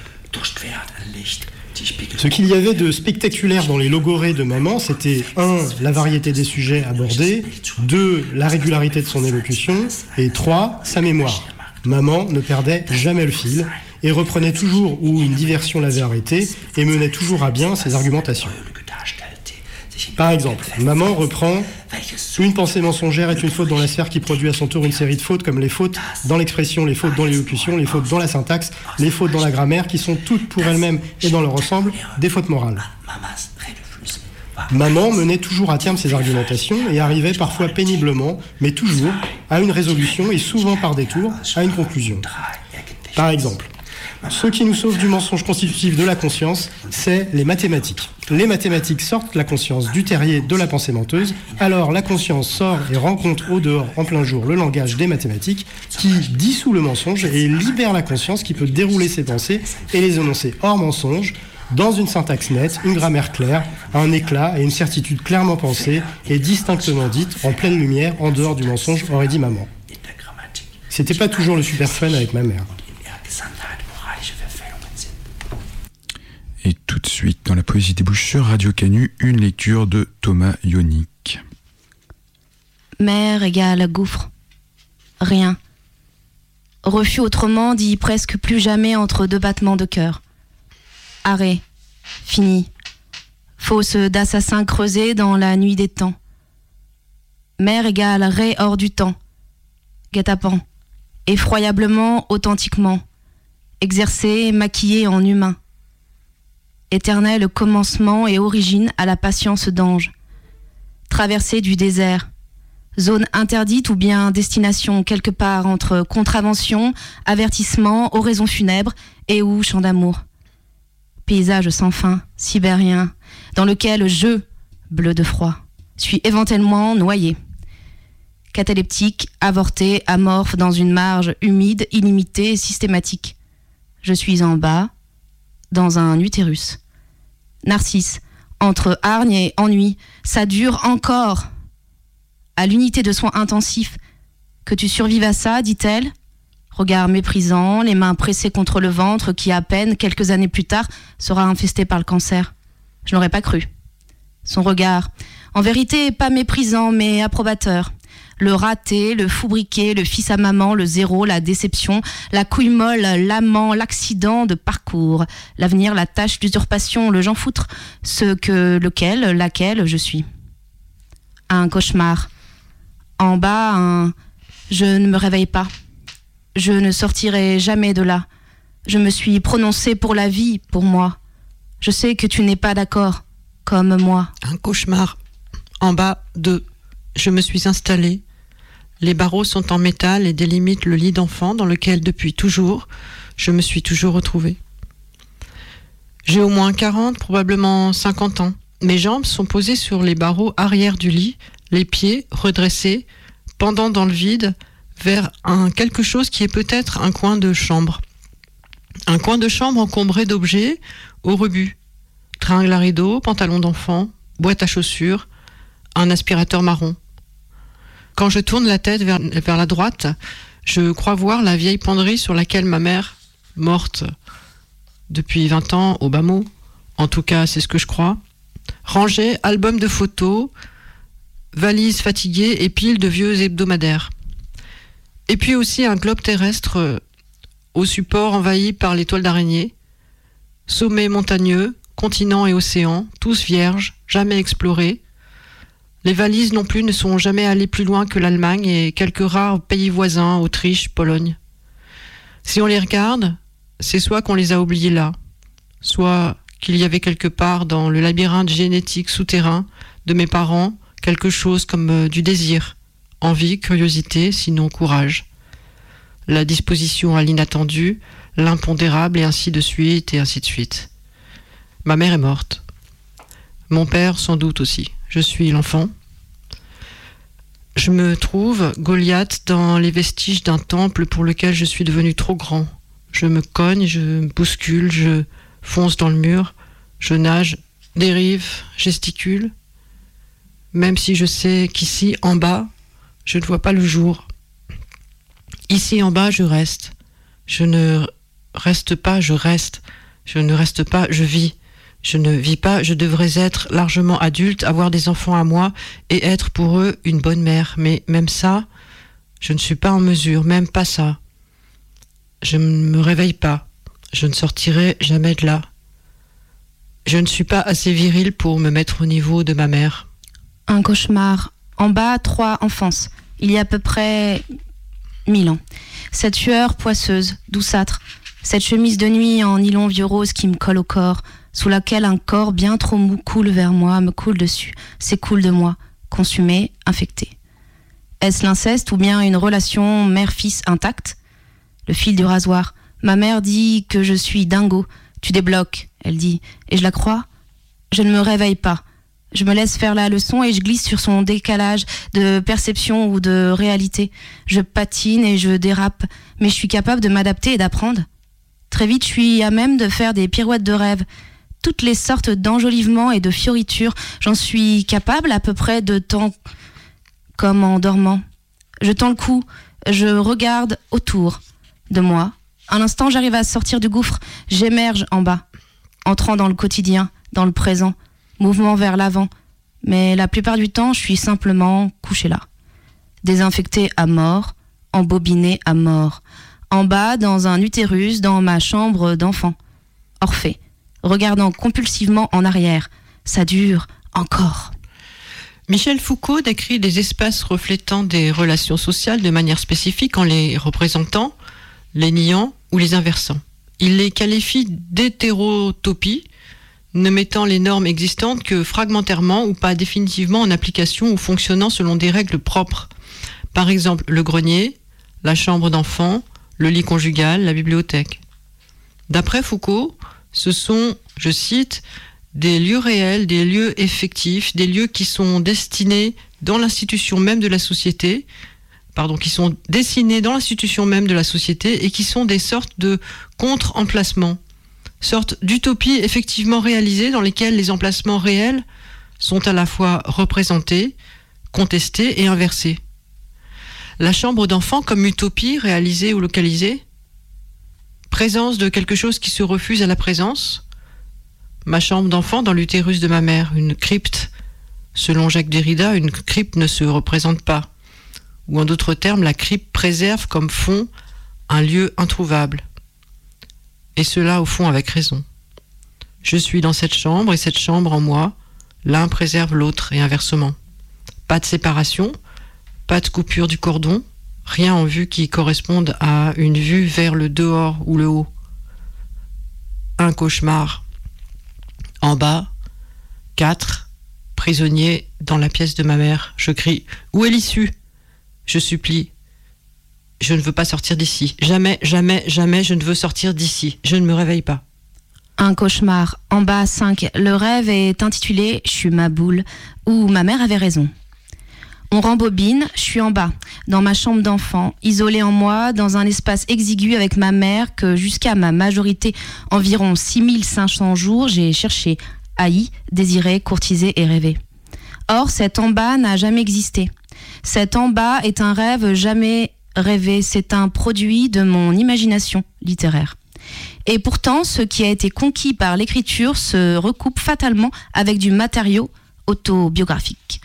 Ce qu'il y avait de spectaculaire dans les logorées de maman, c'était 1. la variété des sujets abordés, 2. la régularité de son élocution, et 3. sa mémoire. Maman ne perdait jamais le fil et reprenait toujours où une diversion l'avait arrêté et menait toujours à bien ses argumentations. Par exemple, maman reprend Une pensée mensongère est une faute dans la sphère qui produit à son tour une série de fautes comme les fautes dans l'expression, les fautes dans l'élocution, les fautes dans la syntaxe, les fautes dans la grammaire qui sont toutes pour elles-mêmes et dans leur ensemble des fautes morales. Maman menait toujours à terme ses argumentations et arrivait parfois péniblement, mais toujours, à une résolution et souvent par détour, à une conclusion. Par exemple, ce qui nous sauve du mensonge constitutif de la conscience, c'est les mathématiques. Les mathématiques sortent la conscience du terrier de la pensée menteuse, alors la conscience sort et rencontre au dehors, en plein jour, le langage des mathématiques, qui dissout le mensonge et libère la conscience qui peut dérouler ses pensées et les énoncer hors mensonge, dans une syntaxe nette, une grammaire claire, un éclat et une certitude clairement pensée et distinctement dite, en pleine lumière, en dehors du mensonge, aurait dit maman. C'était pas toujours le super fun avec ma mère. Et tout de suite, dans la poésie des bouches sur Radio Canu, une lecture de Thomas Ionic. Mer égale gouffre. Rien. Refus autrement dit presque plus jamais entre deux battements de cœur. Arrêt. Fini. Fosse d'assassin creusée dans la nuit des temps. Mer égale ré hors du temps. Guet-apens. Effroyablement, authentiquement. Exercé, maquillé en humain. Éternel commencement et origine à la patience d'ange. Traversée du désert. Zone interdite ou bien destination quelque part entre contravention, avertissement, oraison funèbre et ou chant d'amour. Paysage sans fin, sibérien, dans lequel je, bleu de froid, suis éventuellement noyé. Cataleptique, avorté, amorphe dans une marge humide, illimitée, systématique. Je suis en bas, dans un utérus. Narcisse, entre hargne et ennui, ça dure encore. À l'unité de soins intensifs, que tu survives à ça, dit-elle. Regard méprisant, les mains pressées contre le ventre qui, à peine quelques années plus tard, sera infesté par le cancer. Je n'aurais pas cru. Son regard, en vérité, pas méprisant, mais approbateur. Le raté, le foubriqué, le fils à maman, le zéro, la déception, la couille molle, l'amant, l'accident de parcours, l'avenir, la tâche d'usurpation, le j'en foutre, ce que, lequel, laquelle je suis. Un cauchemar. En bas, un je ne me réveille pas. Je ne sortirai jamais de là. Je me suis prononcée pour la vie, pour moi. Je sais que tu n'es pas d'accord, comme moi. Un cauchemar. En bas, deux. Je me suis installée. Les barreaux sont en métal et délimitent le lit d'enfant dans lequel, depuis toujours, je me suis toujours retrouvée. J'ai au moins 40, probablement 50 ans. Mes jambes sont posées sur les barreaux arrière du lit, les pieds redressés, pendant dans le vide, vers un quelque chose qui est peut-être un coin de chambre. Un coin de chambre encombré d'objets au rebut. Tringle à rideau, pantalon d'enfant, boîte à chaussures, un aspirateur marron. Quand je tourne la tête vers, la droite, je crois voir la vieille penderie sur laquelle ma mère, morte depuis 20 ans au bas mot, en tout cas c'est ce que je crois, rangée album de photos, valise fatiguée et pile de vieux hebdomadaires. Et puis aussi un globe terrestre euh, au support envahi par les toiles d'araignée, sommets montagneux, continents et océans, tous vierges, jamais explorés. Les valises non plus ne sont jamais allées plus loin que l'Allemagne et quelques rares pays voisins, Autriche, Pologne. Si on les regarde, c'est soit qu'on les a oubliés là, soit qu'il y avait quelque part dans le labyrinthe génétique souterrain de mes parents quelque chose comme euh, du désir, envie, curiosité, sinon courage. La disposition à l'inattendu, l'impondérable et ainsi de suite et ainsi de suite. Ma mère est morte. Mon père sans doute aussi. Je suis l'enfant. Je me trouve, Goliath, dans les vestiges d'un temple pour lequel je suis devenu trop grand. Je me cogne, je me bouscule, je fonce dans le mur, je nage, dérive, gesticule, même si je sais qu'ici, en bas, je ne vois pas le jour. Ici, en bas, je reste. Je ne reste pas, je reste. Je ne reste pas, je vis. Je ne vis pas, je devrais être largement adulte, avoir des enfants à moi et être pour eux une bonne mère. Mais même ça, je ne suis pas en mesure, même pas ça. Je ne me réveille pas. Je ne sortirai jamais de là. Je ne suis pas assez viril pour me mettre au niveau de ma mère. Un cauchemar. En bas, trois enfances. Il y a à peu près mille ans. Cette sueur poisseuse, douceâtre. Cette chemise de nuit en nylon vieux rose qui me colle au corps, sous laquelle un corps bien trop mou coule vers moi, me coule dessus, s'écoule de moi, consumé, infecté. Est-ce l'inceste ou bien une relation mère-fils intacte? Le fil du rasoir. Ma mère dit que je suis dingo. Tu débloques, elle dit, et je la crois? Je ne me réveille pas. Je me laisse faire la leçon et je glisse sur son décalage de perception ou de réalité. Je patine et je dérape, mais je suis capable de m'adapter et d'apprendre. Très vite, je suis à même de faire des pirouettes de rêve. Toutes les sortes d'enjolivements et de fioritures, j'en suis capable à peu près de temps comme en dormant. Je tends le cou, je regarde autour de moi. Un instant, j'arrive à sortir du gouffre, j'émerge en bas, entrant dans le quotidien, dans le présent mouvement vers l'avant, mais la plupart du temps, je suis simplement couché là. Désinfecté à mort, embobiné à mort, en bas dans un utérus dans ma chambre d'enfant. Orphée, regardant compulsivement en arrière. Ça dure encore. Michel Foucault décrit des espaces reflétant des relations sociales de manière spécifique en les représentant, les niant ou les inversant. Il les qualifie d'hétérotopie, ne mettant les normes existantes que fragmentairement ou pas définitivement en application ou fonctionnant selon des règles propres. Par exemple, le grenier, la chambre d'enfant, le lit conjugal, la bibliothèque. D'après Foucault, ce sont, je cite, des lieux réels, des lieux effectifs, des lieux qui sont destinés dans l'institution même de la société, pardon, qui sont dessinés dans l'institution même de la société et qui sont des sortes de contre-emplacements sorte d'utopie effectivement réalisée dans lesquelles les emplacements réels sont à la fois représentés, contestés et inversés. La chambre d'enfant comme utopie réalisée ou localisée, présence de quelque chose qui se refuse à la présence, ma chambre d'enfant dans l'utérus de ma mère, une crypte. Selon Jacques Derrida, une crypte ne se représente pas. Ou en d'autres termes, la crypte préserve comme fond un lieu introuvable et cela au fond avec raison. Je suis dans cette chambre et cette chambre en moi, l'un préserve l'autre et inversement. Pas de séparation, pas de coupure du cordon, rien en vue qui corresponde à une vue vers le dehors ou le haut. Un cauchemar. En bas, quatre, prisonniers dans la pièce de ma mère. Je crie Où est l'issue? Je supplie je ne veux pas sortir d'ici. Jamais, jamais, jamais, je ne veux sortir d'ici. Je ne me réveille pas. Un cauchemar. En bas, 5. Le rêve est intitulé Je suis ma boule, où ma mère avait raison. On rembobine, je suis en bas, dans ma chambre d'enfant, isolée en moi, dans un espace exigu avec ma mère que jusqu'à ma majorité, environ 6500 jours, j'ai cherché, haï, désiré, courtisé et rêvé. Or, cet en bas n'a jamais existé. Cet en bas est un rêve jamais rêver, c'est un produit de mon imagination littéraire. Et pourtant, ce qui a été conquis par l'écriture se recoupe fatalement avec du matériau autobiographique.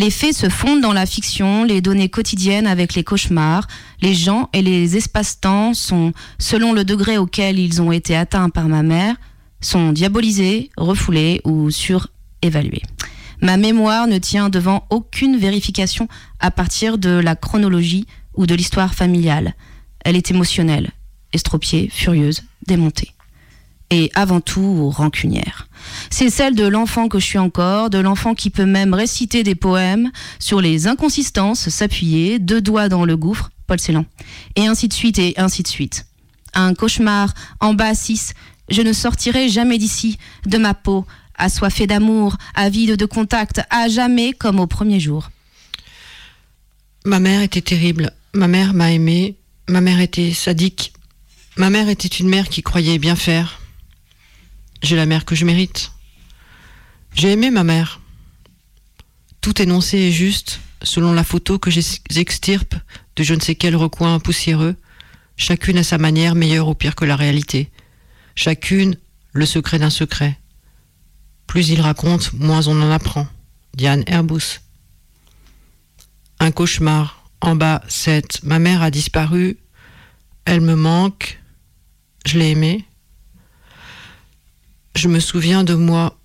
Les faits se fondent dans la fiction, les données quotidiennes avec les cauchemars, les gens et les espaces-temps sont, selon le degré auquel ils ont été atteints par ma mère, sont diabolisés, refoulés ou surévalués. Ma mémoire ne tient devant aucune vérification à partir de la chronologie ou de l'histoire familiale. Elle est émotionnelle, estropiée, furieuse, démontée. Et avant tout rancunière. C'est celle de l'enfant que je suis encore, de l'enfant qui peut même réciter des poèmes sur les inconsistances, s'appuyer, deux doigts dans le gouffre, Paul Celan. Et ainsi de suite et ainsi de suite. Un cauchemar, en bas 6, je ne sortirai jamais d'ici, de ma peau, assoiffée d'amour, avide de contact, à jamais comme au premier jour. Ma mère était terrible. Ma mère m'a aimé. Ma mère était sadique. Ma mère était une mère qui croyait bien faire. J'ai la mère que je mérite. J'ai aimé ma mère. Tout énoncé est juste, selon la photo que j'extirpe de je ne sais quel recoin poussiéreux, chacune à sa manière meilleure ou pire que la réalité. Chacune le secret d'un secret. Plus il raconte, moins on en apprend. Diane Airbus. Un cauchemar. En bas, 7. Ma mère a disparu. Elle me manque. Je l'ai aimée. Je me souviens de moi.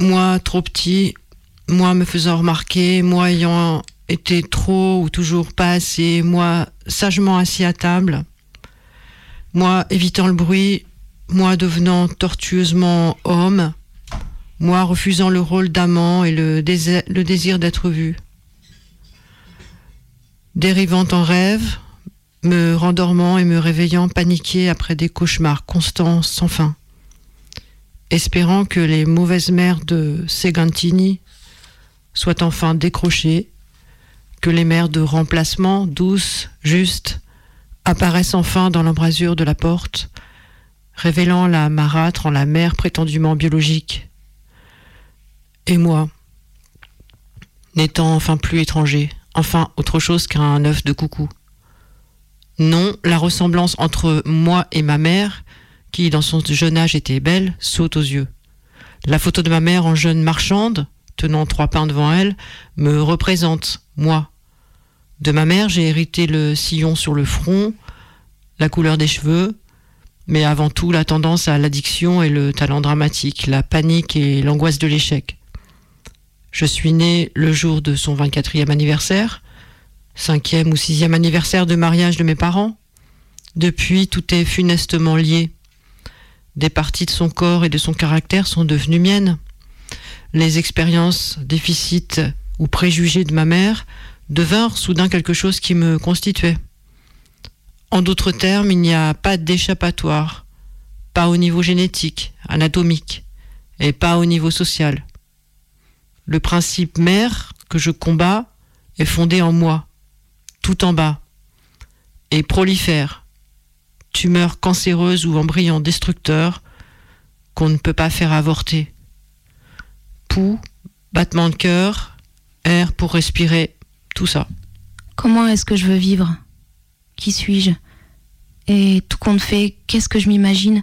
Moi, trop petit. Moi, me faisant remarquer. Moi, ayant été trop ou toujours pas assez. Moi, sagement assis à table. Moi, évitant le bruit. Moi, devenant tortueusement homme. Moi, refusant le rôle d'amant et le désir, le désir d'être vu. Dérivant en rêve, me rendormant et me réveillant paniqué après des cauchemars constants sans fin. Espérant que les mauvaises mères de Segantini soient enfin décrochées, que les mères de remplacement, douces, justes, apparaissent enfin dans l'embrasure de la porte, révélant la marâtre en la mère prétendument biologique. Et moi, n'étant enfin plus étranger, enfin autre chose qu'un œuf de coucou. Non, la ressemblance entre moi et ma mère, qui dans son jeune âge était belle, saute aux yeux. La photo de ma mère en jeune marchande, tenant trois pains devant elle, me représente, moi. De ma mère, j'ai hérité le sillon sur le front, la couleur des cheveux, mais avant tout la tendance à l'addiction et le talent dramatique, la panique et l'angoisse de l'échec. Je suis né le jour de son 24e anniversaire, cinquième ou sixième anniversaire de mariage de mes parents. Depuis, tout est funestement lié. Des parties de son corps et de son caractère sont devenues miennes. Les expériences, déficits ou préjugés de ma mère devinrent soudain quelque chose qui me constituait. En d'autres termes, il n'y a pas d'échappatoire, pas au niveau génétique, anatomique, et pas au niveau social. Le principe mère que je combats est fondé en moi, tout en bas, et prolifère. Tumeur cancéreuse ou embryon destructeur qu'on ne peut pas faire avorter. Pouls, battement de cœur, air pour respirer, tout ça. Comment est-ce que je veux vivre? Qui suis-je? Et tout compte fait, qu'est-ce que je m'imagine?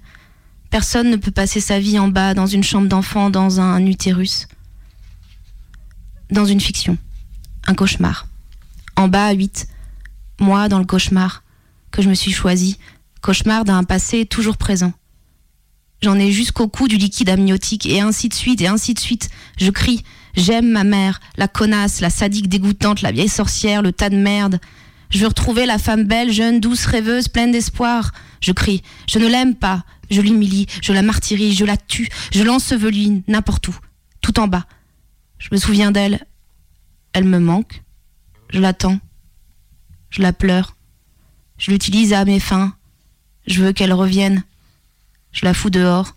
Personne ne peut passer sa vie en bas, dans une chambre d'enfant, dans un utérus. Dans une fiction. Un cauchemar. En bas à 8. Moi dans le cauchemar. Que je me suis choisi. Cauchemar d'un passé toujours présent. J'en ai jusqu'au cou du liquide amniotique et ainsi de suite et ainsi de suite. Je crie. J'aime ma mère, la connasse, la sadique dégoûtante, la vieille sorcière, le tas de merde. Je veux retrouver la femme belle, jeune, douce, rêveuse, pleine d'espoir. Je crie. Je ne l'aime pas. Je l'humilie, je la martyrise, je la tue, je l'ensevelis n'importe où, tout en bas. Je me souviens d'elle. Elle me manque. Je l'attends. Je la pleure. Je l'utilise à mes fins. Je veux qu'elle revienne. Je la fous dehors.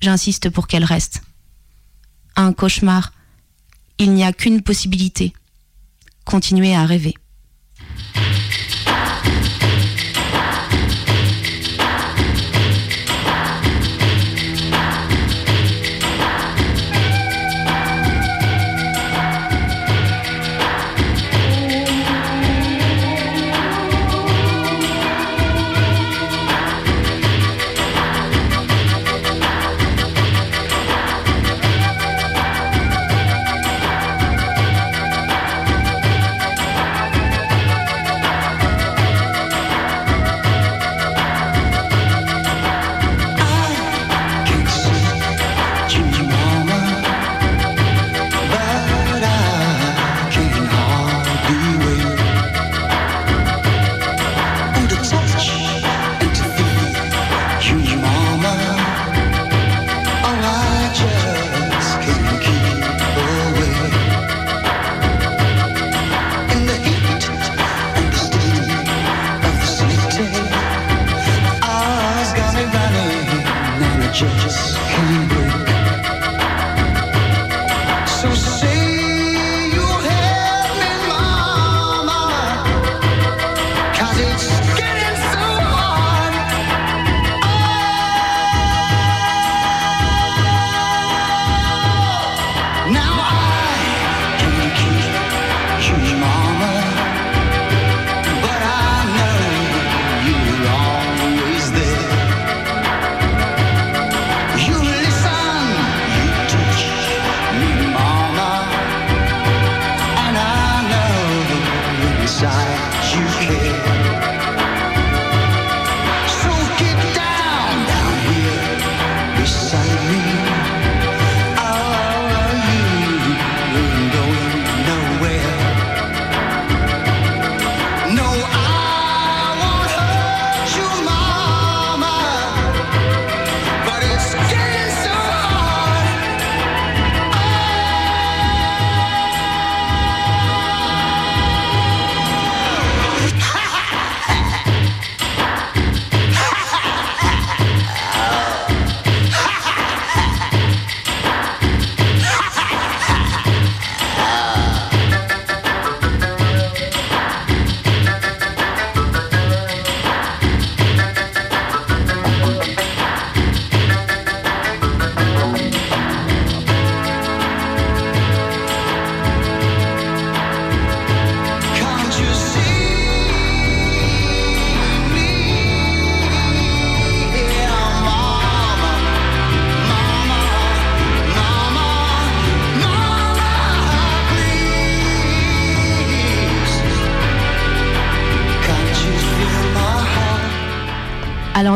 J'insiste pour qu'elle reste. Un cauchemar. Il n'y a qu'une possibilité. Continuer à rêver.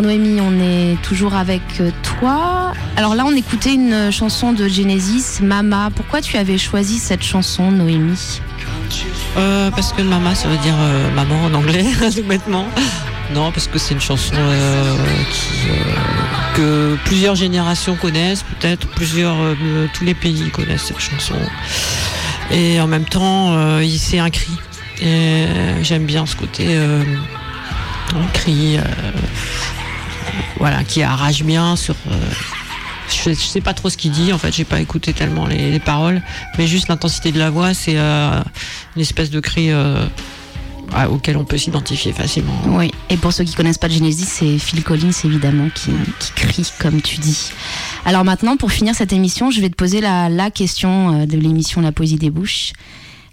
Noémie, on est toujours avec euh, toi. Alors là, on écoutait une chanson de Genesis, Mama. Pourquoi tu avais choisi cette chanson, Noémie? Euh, parce que Mama, ça veut dire euh, maman en anglais, tout bêtement. Non, parce que c'est une chanson que plusieurs générations connaissent, peut-être plusieurs, tous les pays connaissent cette chanson. Et en même temps, il- c'est un cri. J'aime bien ce côté euh, voilà, qui arrache bien sur. euh, je, je sais pas trop ce qu'il dit en fait, j'ai pas écouté tellement les, les paroles, mais juste l'intensité de la voix, c'est euh, une espèce de cri euh, à- auquel on peut s'identifier facilement. Oui, et pour ceux qui connaissent pas Genesis, c'est Phil Collins évidemment qui, crie comme tu dis. Alors maintenant, pour finir cette émission, je vais te poser la, la question euh, de l'émission La Poésie des Bouches,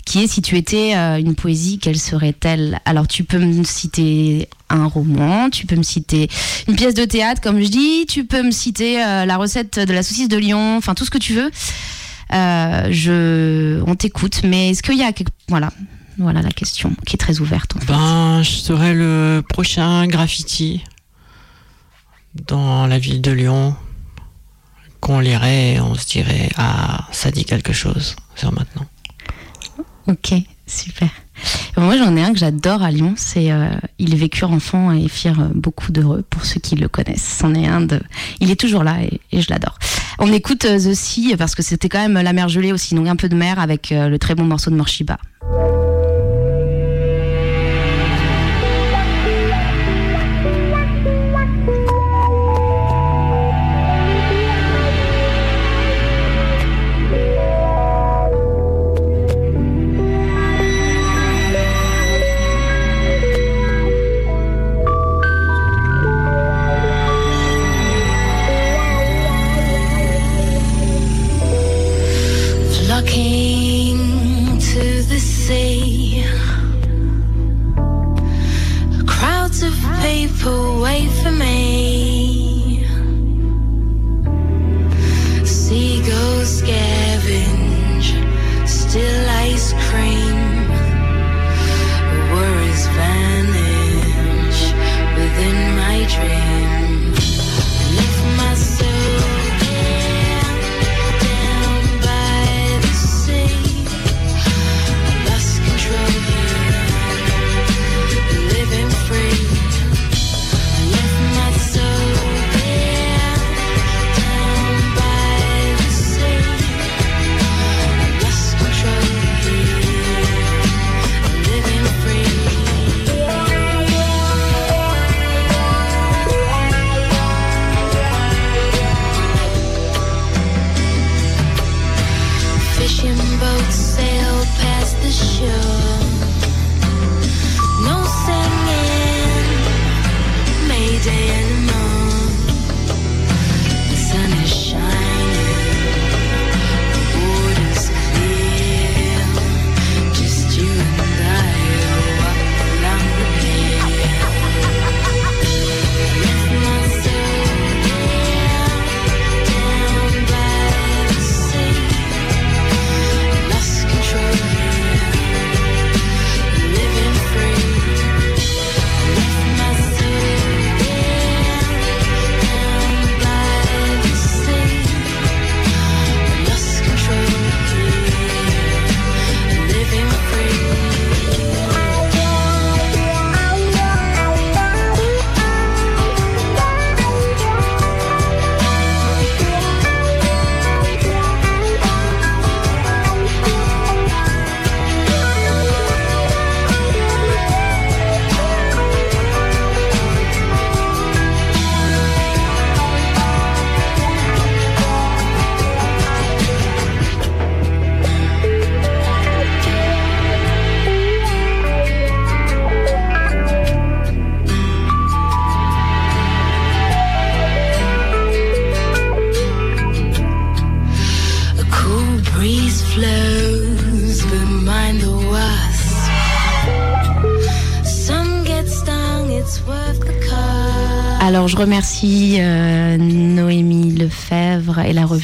qui est si tu étais euh, une poésie, quelle serait-elle? Alors tu peux me citer un roman, tu peux me citer une pièce de théâtre, comme je dis, tu peux me citer euh, la recette de la saucisse de Lyon, enfin tout ce que tu veux. Euh, je, on t'écoute, mais est-ce qu'il y a quelque... voilà, voilà la question qui est très ouverte. en. Ben, je serai le prochain graffiti dans la ville de Lyon qu'on lirait et on se dirait ah ça dit quelque chose sur maintenant. Ok, super. Moi, j'en ai un que j'adore à Lyon, c'est euh, Ils vécurent enfants et firent euh, beaucoup d'heureux, pour ceux qui le connaissent. C'en est un de... Il est toujours là et, je l'adore. On écoute euh, The Sea, parce que c'était quand même la mer gelée aussi, donc un peu de mer avec euh, le très bon morceau de Morshiba.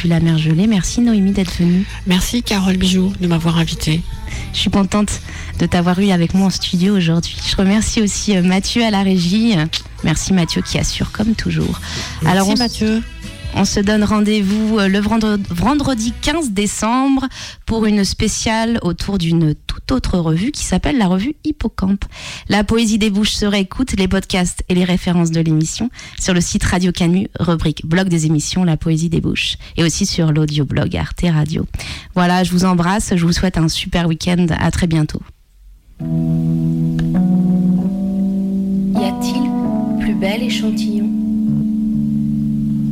La Mer Gelée. Merci Noémie d'être venue. Merci Carole Bijou de m'avoir invitée. Je suis contente de t'avoir eu avec moi en studio aujourd'hui. Je remercie aussi euh, Mathieu à la régie. Merci Mathieu qui assure comme toujours. Merci, on, Mathieu. On se donne rendez-vous euh, le vendre- vendredi 15 décembre pour une spéciale autour d'une toute autre revue qui s'appelle la revue Hippocampe. La poésie des bouches se réécoute, les podcasts et les références de l'émission sur le site Radio Canu, rubrique blog des émissions La poésie des bouches et aussi sur l'audioblog Arte Radio. Voilà, je vous embrasse, je vous souhaite un super week-end, à très bientôt. Y a-t-il plus bel échantillon?